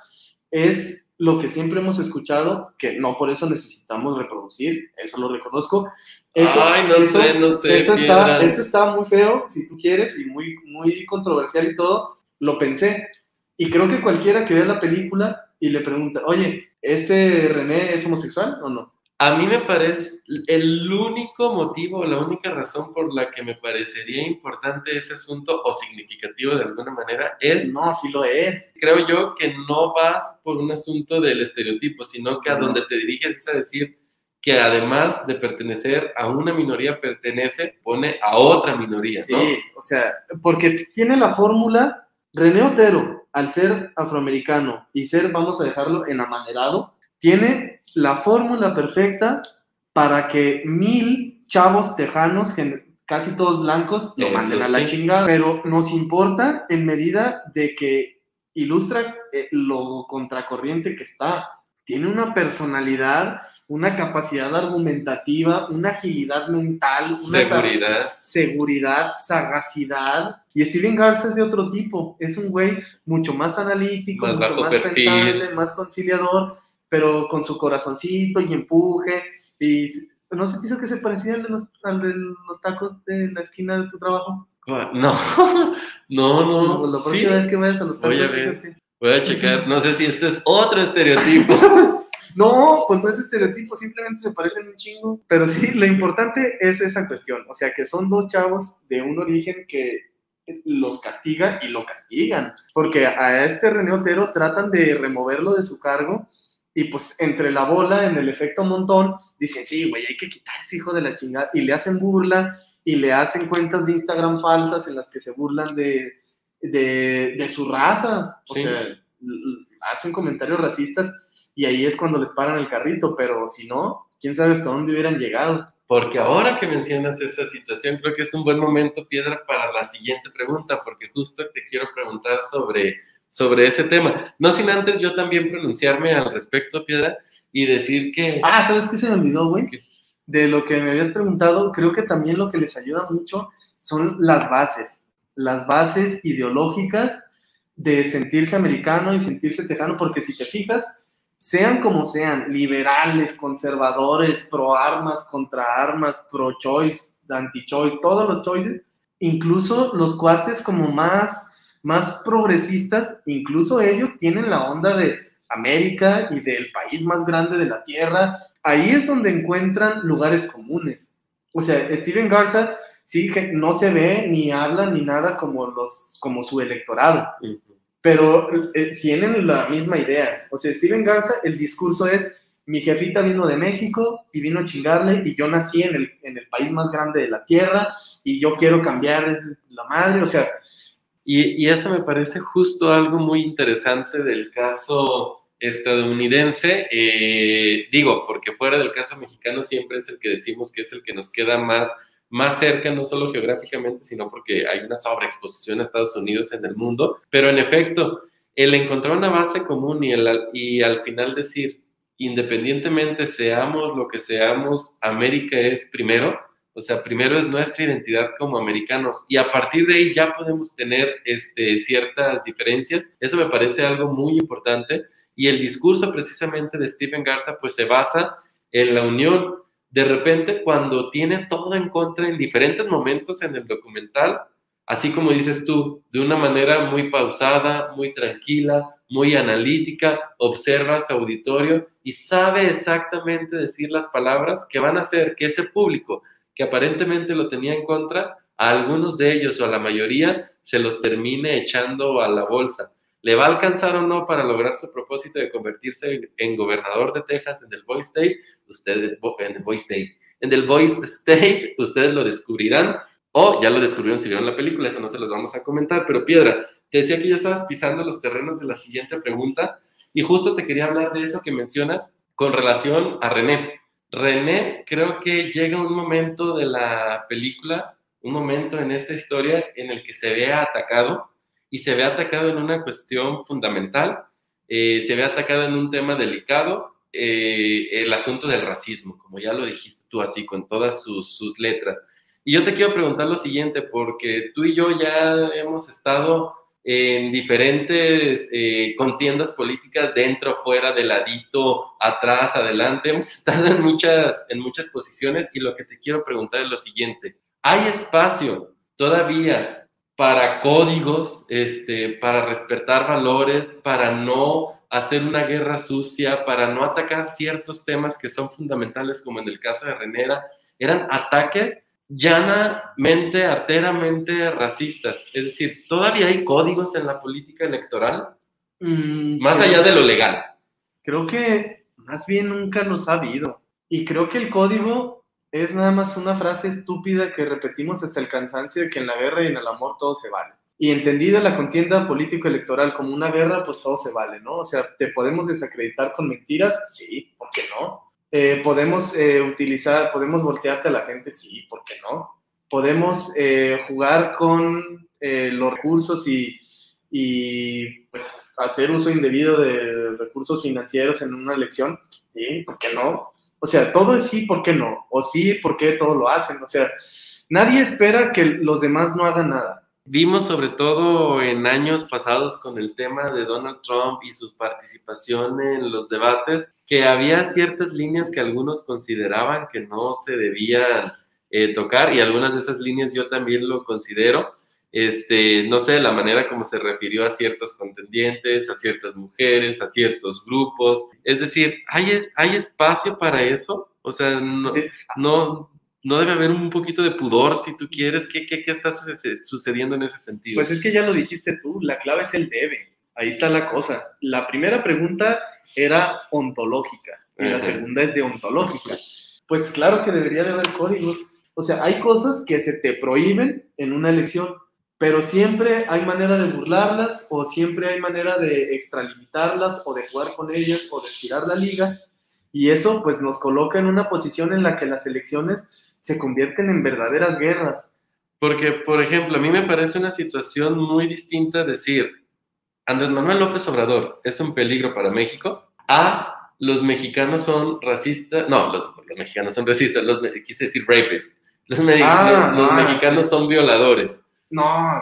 es lo que siempre hemos escuchado, que no por eso necesitamos reproducir, eso lo reconozco. Ay, no sé, no sé. Eso está, eso está, muy feo, si tú quieres, y muy, muy controversial y todo, lo pensé. Y creo que cualquiera que vea la película y le pregunta, oye, ¿este René es homosexual o no? A mí me parece, el único motivo, la única razón por la que me parecería importante ese asunto o significativo de alguna manera es... No, sí lo es. Creo yo que no vas por un asunto del estereotipo, sino que a donde te diriges es a decir que además de pertenecer a una minoría, pertenece, pone a otra minoría, ¿no? Sí, o sea, porque tiene la fórmula, René Otero, al ser afroamericano y ser, vamos a dejarlo, en amanerado, tiene la fórmula perfecta para que mil chavos tejanos, casi todos blancos, lo manden a la chingada. Pero nos importa en medida de que ilustra eh, lo contracorriente que está. Tiene una personalidad, una capacidad argumentativa, una agilidad mental, una seguridad, seguridad, sagacidad. Y Steven Garza es de otro tipo. Es un güey mucho más analítico, mucho más pensable, más conciliador pero con su corazoncito y empuje. Y no sé, hizo que se parecía al de, los, de los tacos de la esquina de tu trabajo. Ah, no, no, no. Pues la próxima vez que vayas a los tacos, voy a, ver, voy a checar. No sé si esto es otro estereotipo. no, pues no es estereotipo, simplemente se parecen un chingo. Pero sí, lo importante es esa cuestión. O sea, que son dos chavos de un origen que los castigan y lo castigan. Porque a este René Otero tratan de removerlo de su cargo y pues entre la bola, en el efecto montón, dicen, sí, güey, hay que quitar ese hijo de la chingada. Y le hacen burla y le hacen cuentas de Instagram falsas en las que se burlan de, de, su raza. O sea, hacen comentarios racistas y ahí es cuando les paran el carrito. Pero si no, quién sabe hasta dónde hubieran llegado. Porque ahora que mencionas esa situación, creo que es un buen momento, Piedra, para la siguiente pregunta, porque justo te quiero preguntar sobre sobre ese tema. No sin antes yo también pronunciarme al respecto, Piedra, y decir que... Ah, ¿sabes qué se me olvidó, güey? De lo que me habías preguntado, creo que también lo que les ayuda mucho son las bases, las bases ideológicas de sentirse americano y sentirse tejano, porque si te fijas, sean como sean, liberales, conservadores, pro armas, contra armas, pro choice, anti choice, todos los choices, incluso los cuates como más, más progresistas, incluso ellos tienen la onda de América y del país más grande de la Tierra. Ahí es donde encuentran lugares comunes. O sea, Steven Garza sí no se ve ni habla ni nada como, los, como su electorado pero eh, tienen la misma idea. O sea, Steven Garza, el discurso es, mi jefita vino de México y vino a chingarle y yo nací en el, en el país más grande de la tierra y yo quiero cambiar la madre, o sea... Y, eso me parece justo algo muy interesante del caso estadounidense, eh, digo, porque fuera del caso mexicano siempre es el que decimos que es el que nos queda más más cerca, no solo geográficamente, sino porque hay una sobreexposición a Estados Unidos en el mundo. Pero en efecto, el encontrar una base común y al final decir, independientemente seamos lo que seamos, América es primero, o sea, primero es nuestra identidad como americanos y a partir de ahí ya podemos tener este, ciertas diferencias. Eso me parece algo muy importante y el discurso precisamente de Stephen Garza pues se basa en la unión de repente cuando tiene todo en contra en diferentes momentos en el documental, así como dices tú, de una manera muy pausada, muy tranquila, muy analítica, observa su auditorio y sabe exactamente decir las palabras que van a hacer que ese público que aparentemente lo tenía en contra, a algunos de ellos o a la mayoría se los termine echando a la bolsa. ¿Le va a alcanzar o no para lograr su propósito de convertirse en gobernador de Texas en el Voice State? Ustedes, en el Voice State. En el Voice State, ustedes lo descubrirán o ya lo descubrieron si vieron la película, eso no se los vamos a comentar. Pero Piedra, te decía que ya estabas pisando los terrenos de la siguiente pregunta y justo te quería hablar de eso que mencionas con relación a René. René creo que llega un momento de la película, un momento en esta historia en el que se ve atacado y se ve atacado en una cuestión fundamental, eh, se ve atacado en un tema delicado, eh, el asunto del racismo, como ya lo dijiste tú así, con todas sus, sus, letras. Y yo te quiero preguntar lo siguiente, porque tú y yo ya hemos estado en diferentes eh, contiendas políticas, dentro, fuera, de ladito, atrás, adelante, hemos estado en muchas, en muchas posiciones y lo que te quiero preguntar es lo siguiente, ¿hay espacio todavía para códigos, este, para respetar valores, para no hacer una guerra sucia, para no atacar ciertos temas que son fundamentales, como en el caso de Renera, eran ataques llanamente, arteramente racistas. Es decir, todavía hay códigos en la política electoral, mm, más allá de lo legal. Creo que más bien nunca los ha habido. Y creo que el código es nada más una frase estúpida que repetimos hasta el cansancio de que en la guerra y en el amor todo se vale. Y entendida la contienda político-electoral como una guerra, pues todo se vale, ¿no? O sea, ¿te podemos desacreditar con mentiras? Sí, ¿por qué no? Eh, ¿Podemos eh, utilizar, podemos voltearte a la gente? Sí, ¿por qué no? ¿Podemos eh, jugar con los recursos y, y pues hacer uso indebido de recursos financieros en una elección? Sí, ¿por qué no? O sea, todo es sí, ¿por qué no? O sí, ¿por qué todo lo hacen? O sea, nadie espera que los demás no hagan nada. Vimos sobre todo en años pasados con el tema de Donald Trump y su participación en los debates, que había ciertas líneas que algunos consideraban que no se debían eh, tocar y algunas de esas líneas yo también lo considero este, no sé, la manera como se refirió a ciertos contendientes, a ciertas mujeres, a ciertos grupos. Es decir, ¿hay, hay espacio para eso? O sea, no, no, no debe haber un poquito de pudor si tú quieres. ¿Qué, qué, qué está sucediendo en ese sentido? Pues es que ya lo dijiste tú, la clave es el debe. Ahí está la cosa. La primera pregunta era ontológica y la segunda es deontológica. Pues claro que debería de haber códigos. O sea, hay cosas que se te prohíben en una elección pero siempre hay manera de burlarlas o siempre hay manera de extralimitarlas o de jugar con ellas o de estirar la liga y eso pues nos coloca en una posición en la que las elecciones se convierten en verdaderas guerras. Porque, por ejemplo, a mí me parece una situación muy distinta decir, Andrés Manuel López Obrador es un peligro para México, a los mexicanos son racistas, no, los, mexicanos son racistas, los, quise decir rapes, los, ah, los mexicanos son violadores. No,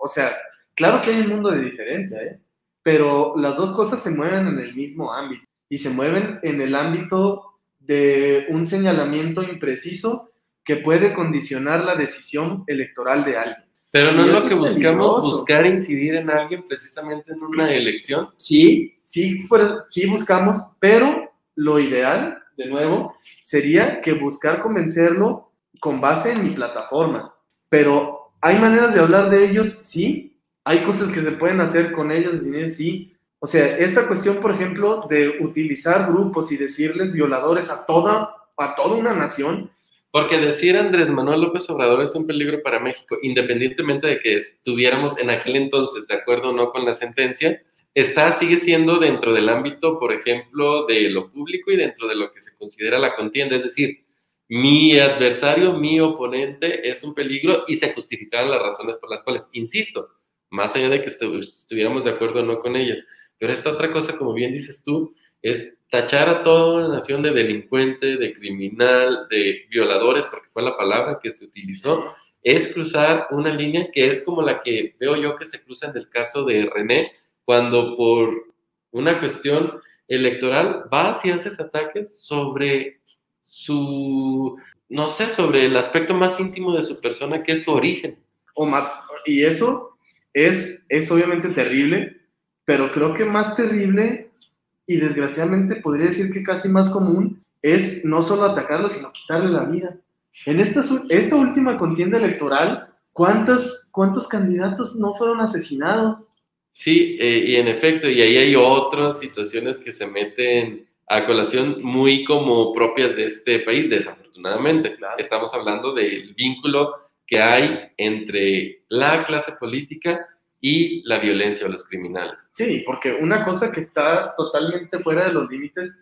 o sea, claro que hay un mundo de diferencia, ¿eh? Pero las dos cosas se mueven en el mismo ámbito. y se mueven en el ámbito de un señalamiento impreciso que puede condicionar la decisión electoral de alguien. Pero no es lo que buscamos, buscar incidir en alguien precisamente en una elección. Sí, sí, sí buscamos, pero lo ideal, de nuevo, sería que buscar convencerlo con base en mi plataforma. Pero hay maneras de hablar de ellos, sí. Hay cosas que se pueden hacer con ellos, sí. O sea, esta cuestión, por ejemplo, de utilizar grupos y decirles violadores a toda, a toda una nación, porque decir Andrés Manuel López Obrador es un peligro para México, independientemente de que estuviéramos en aquel entonces de acuerdo o no con la sentencia, está, sigue siendo dentro del ámbito, por ejemplo, de lo público y dentro de lo que se considera la contienda. Es decir, mi adversario, mi oponente es un peligro y se justificaban las razones por las cuales, insisto, más allá de que estuviéramos de acuerdo o no con ella. Pero esta otra cosa, como bien dices tú, es tachar a toda la nación de delincuente, de criminal, de violadores, porque fue la palabra que se utilizó, es cruzar una línea que es como la que veo yo que se cruza en el caso de René, cuando por una cuestión electoral va y haces ataques sobre su, no sé, sobre el aspecto más íntimo de su persona, que es su origen. Y eso es, es obviamente terrible, pero creo que más terrible y desgraciadamente podría decir que casi más común es no solo atacarlo, sino quitarle la vida. En esta, esta última contienda electoral, ¿cuántos, ¿cuántos candidatos no fueron asesinados? Sí, eh, y en efecto, y ahí hay otras situaciones que se meten a colación muy como propias de este país, desafortunadamente. Estamos hablando del vínculo que hay entre la clase política y la violencia o los criminales. Sí, porque una cosa que está totalmente fuera de los límites,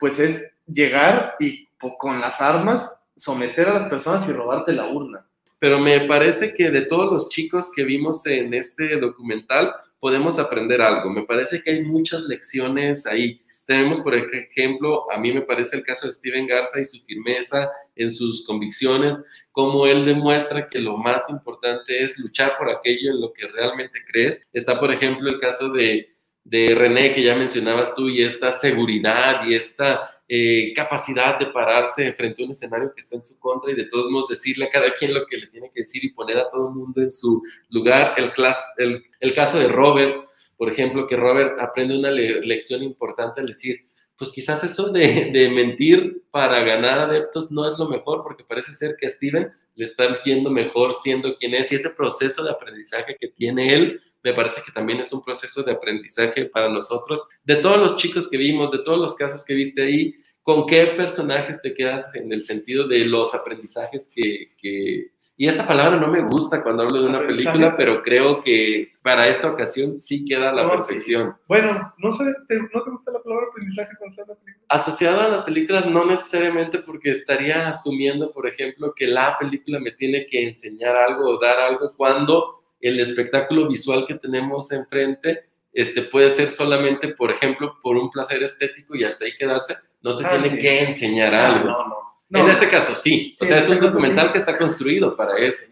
pues es llegar y con las armas someter a las personas y robarte la urna. Pero me parece que de todos los chicos que vimos en este documental podemos aprender algo. Me parece que hay muchas lecciones ahí. Tenemos, por ejemplo, a mí me parece el caso de Steven Garza y su firmeza en sus convicciones, cómo él demuestra que lo más importante es luchar por aquello en lo que realmente crees. Está, por ejemplo, el caso de, de René, que ya mencionabas tú, y esta seguridad y esta eh, capacidad de pararse frente a un escenario que está en su contra y de todos modos decirle a cada quien lo que le tiene que decir y poner a todo el mundo en su lugar. El, el, el caso de Robert, por ejemplo, que Robert aprende una lección importante al decir, pues quizás eso de, de, mentir para ganar adeptos no es lo mejor, porque parece ser que a Steven le está yendo mejor siendo quien es, y ese proceso de aprendizaje que tiene él, me parece que también es un proceso de aprendizaje para nosotros. De todos los chicos que vimos, de todos los casos que viste ahí, ¿con qué personajes te quedas en el sentido de los aprendizajes que, que y esta palabra no me gusta cuando hablo de una película, pero creo que para esta ocasión sí queda la perfección. Bueno, no sé, ¿no te gusta la palabra aprendizaje cuando se habla de película? Asociado a las películas, no necesariamente porque estaría asumiendo, por ejemplo, que la película me tiene que enseñar algo o dar algo cuando el espectáculo visual que tenemos enfrente este, puede ser solamente, por ejemplo, por un placer estético y hasta ahí quedarse, no te ah, tiene que enseñar ah, algo. No, no en este caso sí. O sea, es un documental que está construido para eso.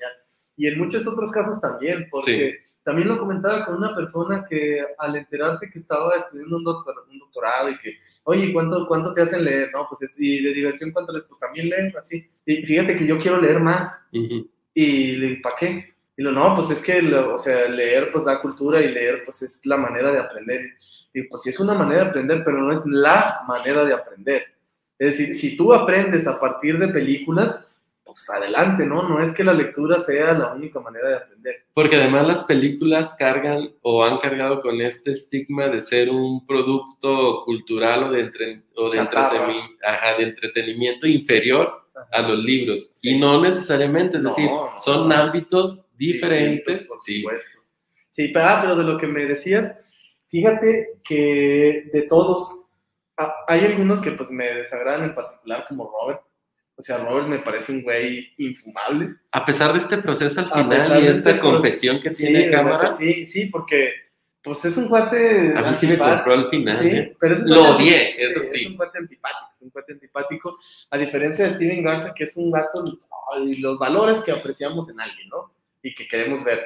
Y en muchos otros casos también, porque también lo comentaba con una persona que al enterarse que estaba estudiando un, doctorado y que, oye, ¿cuánto, ¿cuánto te hacen leer? No, pues, y de diversión, ¿cuánto les? Pues también leer, así. Y fíjate que yo quiero leer más. Y le ¿para qué? Y lo, no, pues es que, o sea, leer pues da cultura y leer pues es la manera de aprender. Y pues sí es una manera de aprender, pero no es la manera de aprender. Es decir, si tú aprendes a partir de películas, pues adelante, ¿no? No es que la lectura sea la única manera de aprender. Porque además las películas cargan o han cargado con este estigma de ser un producto cultural o de, de, entretenimiento inferior a los libros. Y no necesariamente, es decir, son ámbitos diferentes. por sí. supuesto. Sí, pero, ah, pero de lo que me decías, fíjate que de todos Hay algunos que pues me desagradan en particular, como Robert. O sea, Robert me parece un güey infumable. A pesar de este proceso al final y esta este confesión que tiene sí, cámara. Sí, sí, porque pues es un cuate. A mí sí me compró al final. Sí, ¿eh? pero es un Lo odié, eso sí, Es un cuate antipático, es un cuate antipático. A diferencia de Steven Garza, que es un gato y los valores que apreciamos en alguien, ¿no? Y que queremos ver.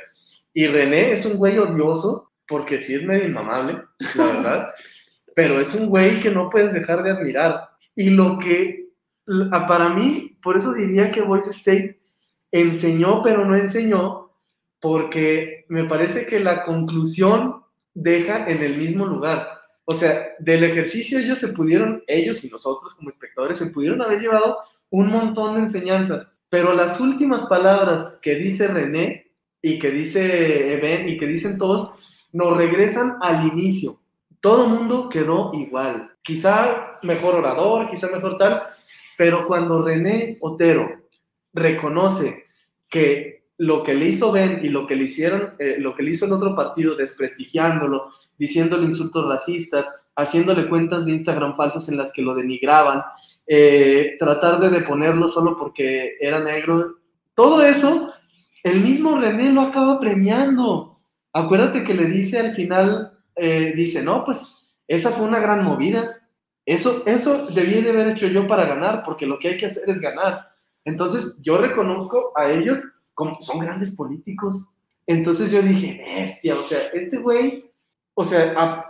Y René es un güey odioso, porque sí es medio inmamable, la verdad. pero es un güey que no puedes dejar de admirar. Y lo que, para mí, por eso diría que Voice State enseñó, pero no enseñó, porque me parece que la conclusión deja en el mismo lugar. O sea, del ejercicio ellos se pudieron, ellos y nosotros como espectadores, se pudieron haber llevado un montón de enseñanzas, pero las últimas palabras que dice René y que dice Ben y que dicen todos, nos regresan al inicio. Todo mundo quedó igual. Quizá mejor orador, quizá mejor tal, pero cuando René Otero reconoce que lo que le hizo Ben y lo que le hicieron, eh, lo que le hizo el otro partido, desprestigiándolo, diciéndole insultos racistas, haciéndole cuentas de Instagram falsas en las que lo denigraban, eh, tratar de deponerlo solo porque era negro, todo eso, el mismo René lo acaba premiando. Acuérdate que le dice al final, eh, dice, no, pues esa fue una gran movida. Eso, eso debí de haber hecho yo para ganar, porque lo que hay que hacer es ganar. Entonces, yo reconozco a ellos como son grandes políticos. Entonces yo dije, bestia, o sea, este güey, o sea,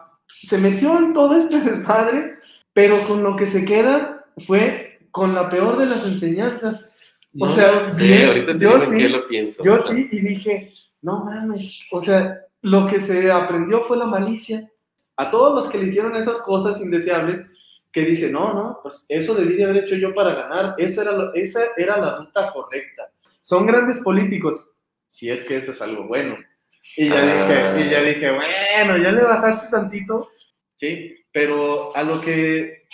se metió en todo este desmadre, pero con lo que se queda fue con la peor de las enseñanzas. O sea, yo sí, lo pienso, yo sí, y dije, no mames, o sea, lo que se aprendió fue la malicia. A todos los que le hicieron esas cosas indeseables, que dice, no, no, pues eso debí de haber hecho yo para ganar, eso era esa era la ruta correcta. Son grandes políticos, si es que eso es algo bueno. Y ya, dije, y ya dije, bueno, ya le bajaste tantito, sí, pero a lo que,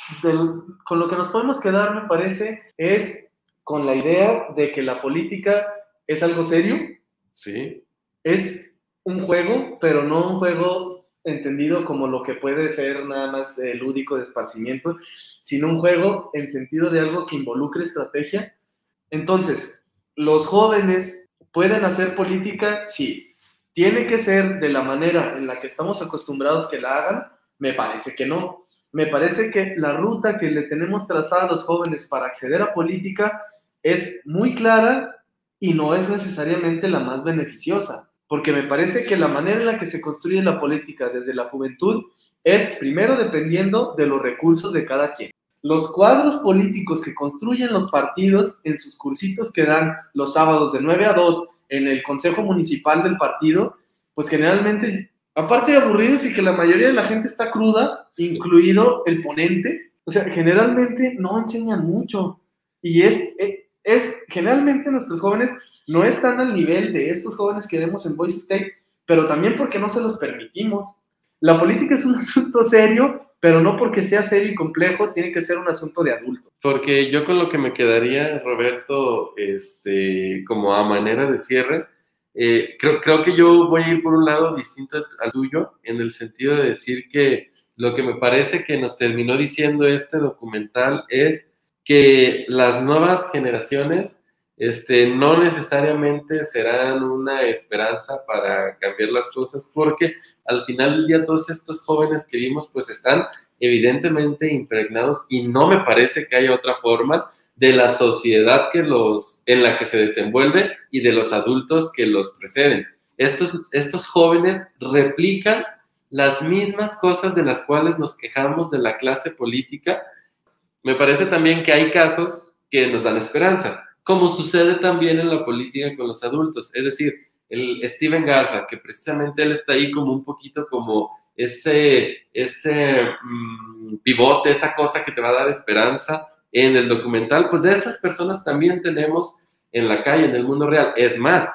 con lo que nos podemos quedar, me parece, es con la idea de que la política es algo serio. Sí. Es un juego, pero no un juego entendido como lo que puede ser nada más eh, lúdico de esparcimiento, sino un juego en sentido de algo que involucre estrategia. Entonces, los jóvenes pueden hacer política, sí. ¿Tiene que ser de la manera en la que estamos acostumbrados que la hagan? Me parece que no. Me parece que la ruta que le tenemos trazada a los jóvenes para acceder a política es muy clara y no es necesariamente la más beneficiosa porque me parece que la manera en la que se construye la política desde la juventud es primero dependiendo de los recursos de cada quien. Los cuadros políticos que construyen los partidos en sus cursitos que dan los sábados de 9 a 2 en el Consejo Municipal del partido, pues generalmente, aparte de aburridos y que la mayoría de la gente está cruda, incluido el ponente, o sea, generalmente no enseñan mucho. Y es, es generalmente nuestros jóvenes no están al nivel de estos jóvenes que vemos en Voice State, pero también porque no se los permitimos. La política es un asunto serio, pero no porque sea serio y complejo, tiene que ser un asunto de adulto. Porque yo con lo que me quedaría, Roberto, este, como a manera de cierre, eh, creo, creo que yo voy a ir por un lado distinto al tuyo, en el sentido de decir que lo que me parece que nos terminó diciendo este documental es que las nuevas generaciones este, no necesariamente serán una esperanza para cambiar las cosas, porque al final del día todos estos jóvenes que vimos pues están evidentemente impregnados y no me parece que haya otra forma de la sociedad que los, en la que se desenvuelve y de los adultos que los preceden. Estos, estos jóvenes replican las mismas cosas de las cuales nos quejamos de la clase política. Me parece también que hay casos que nos dan esperanza como sucede también en la política con los adultos. Es decir, el Steven Garza, que precisamente él está ahí como un poquito como ese, ese mm, pivote, esa cosa que te va a dar esperanza en el documental, pues de esas personas también tenemos en la calle, en el mundo real. Es más,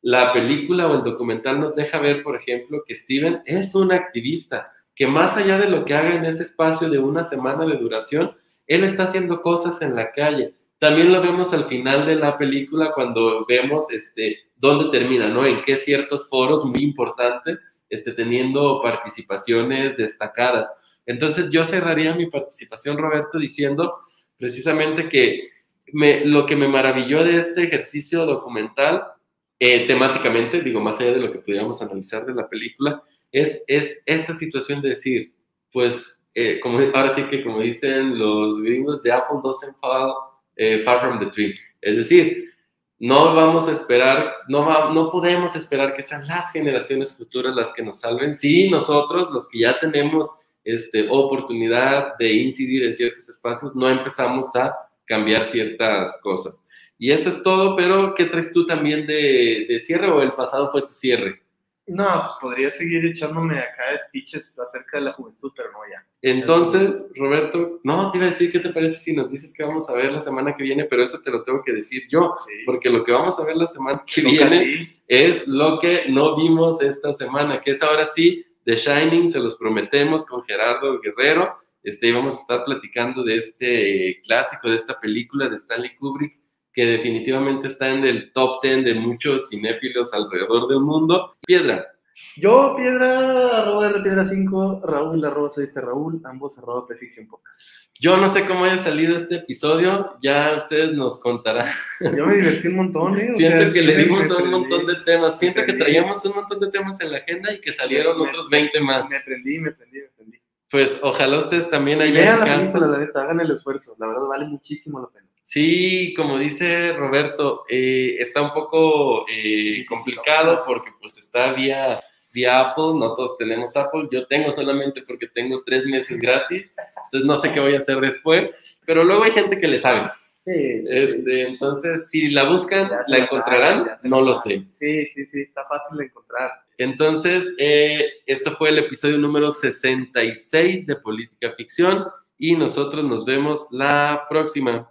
la película o el documental nos deja ver, por ejemplo, que Steven es un activista, que más allá de lo que haga en ese espacio de una semana de duración, él está haciendo cosas en la calle también lo vemos al final de la película cuando vemos este, dónde termina, ¿no? En qué ciertos foros muy importantes, este, teniendo participaciones destacadas. Entonces yo cerraría mi participación, Roberto, diciendo precisamente que me, lo que me maravilló de este ejercicio documental, eh, temáticamente, digo, más allá de lo que pudiéramos analizar de la película, es, es esta situación de decir, pues, eh, como, ahora sí que como dicen los gringos, de Apple doesn't fall eh, far from the tree. Es decir, no vamos a esperar, no, no podemos esperar que sean las generaciones futuras las que nos salven. Sí, nosotros, los que ya tenemos este, oportunidad de incidir en ciertos espacios, no empezamos a cambiar ciertas cosas. Y eso es todo, pero ¿qué traes tú también de, de cierre o el pasado fue tu cierre? No, pues podría seguir echándome acá speeches acerca de la juventud, pero no ya. Entonces, Roberto, no, te iba a decir, ¿qué te parece si nos dices que vamos a ver la semana que viene? Pero eso te lo tengo que decir yo, porque lo que vamos a ver la semana que viene es lo que no vimos esta semana, que es ahora sí The Shining, se los prometemos con Gerardo Guerrero. Este, vamos a estar platicando de este clásico, de esta película de Stanley Kubrick, que definitivamente está en el top 10 de muchos cinéfilos alrededor del mundo. Piedra. Yo, Piedra, arroba R Piedra 5, Raúl, arroba soy este Raúl, ambos arroba Prefiction Podcast. Yo no sé cómo haya salido este episodio, ya ustedes nos contarán. Yo me divertí un montón, ¿eh? Siento que le dimos un montón de temas, siento que traíamos un montón de temas en la agenda y que salieron otros 20 más. Me aprendí, me aprendí, me aprendí. Pues ojalá ustedes también hayan Vean la película, la neta, hagan el esfuerzo, la verdad vale muchísimo la pena. Sí, como dice Roberto, eh, está un poco eh, complicado porque pues está vía, vía Apple, no todos tenemos Apple, yo tengo solamente porque tengo tres meses gratis, entonces no sé qué voy a hacer después, pero luego hay gente que le sabe. Sí, este, Entonces, si la buscan, la encontrarán, no lo sé. Sí, sí, sí, está fácil de encontrar. Entonces, eh, esto fue el episodio número 66 de Política Ficción y nosotros nos vemos la próxima.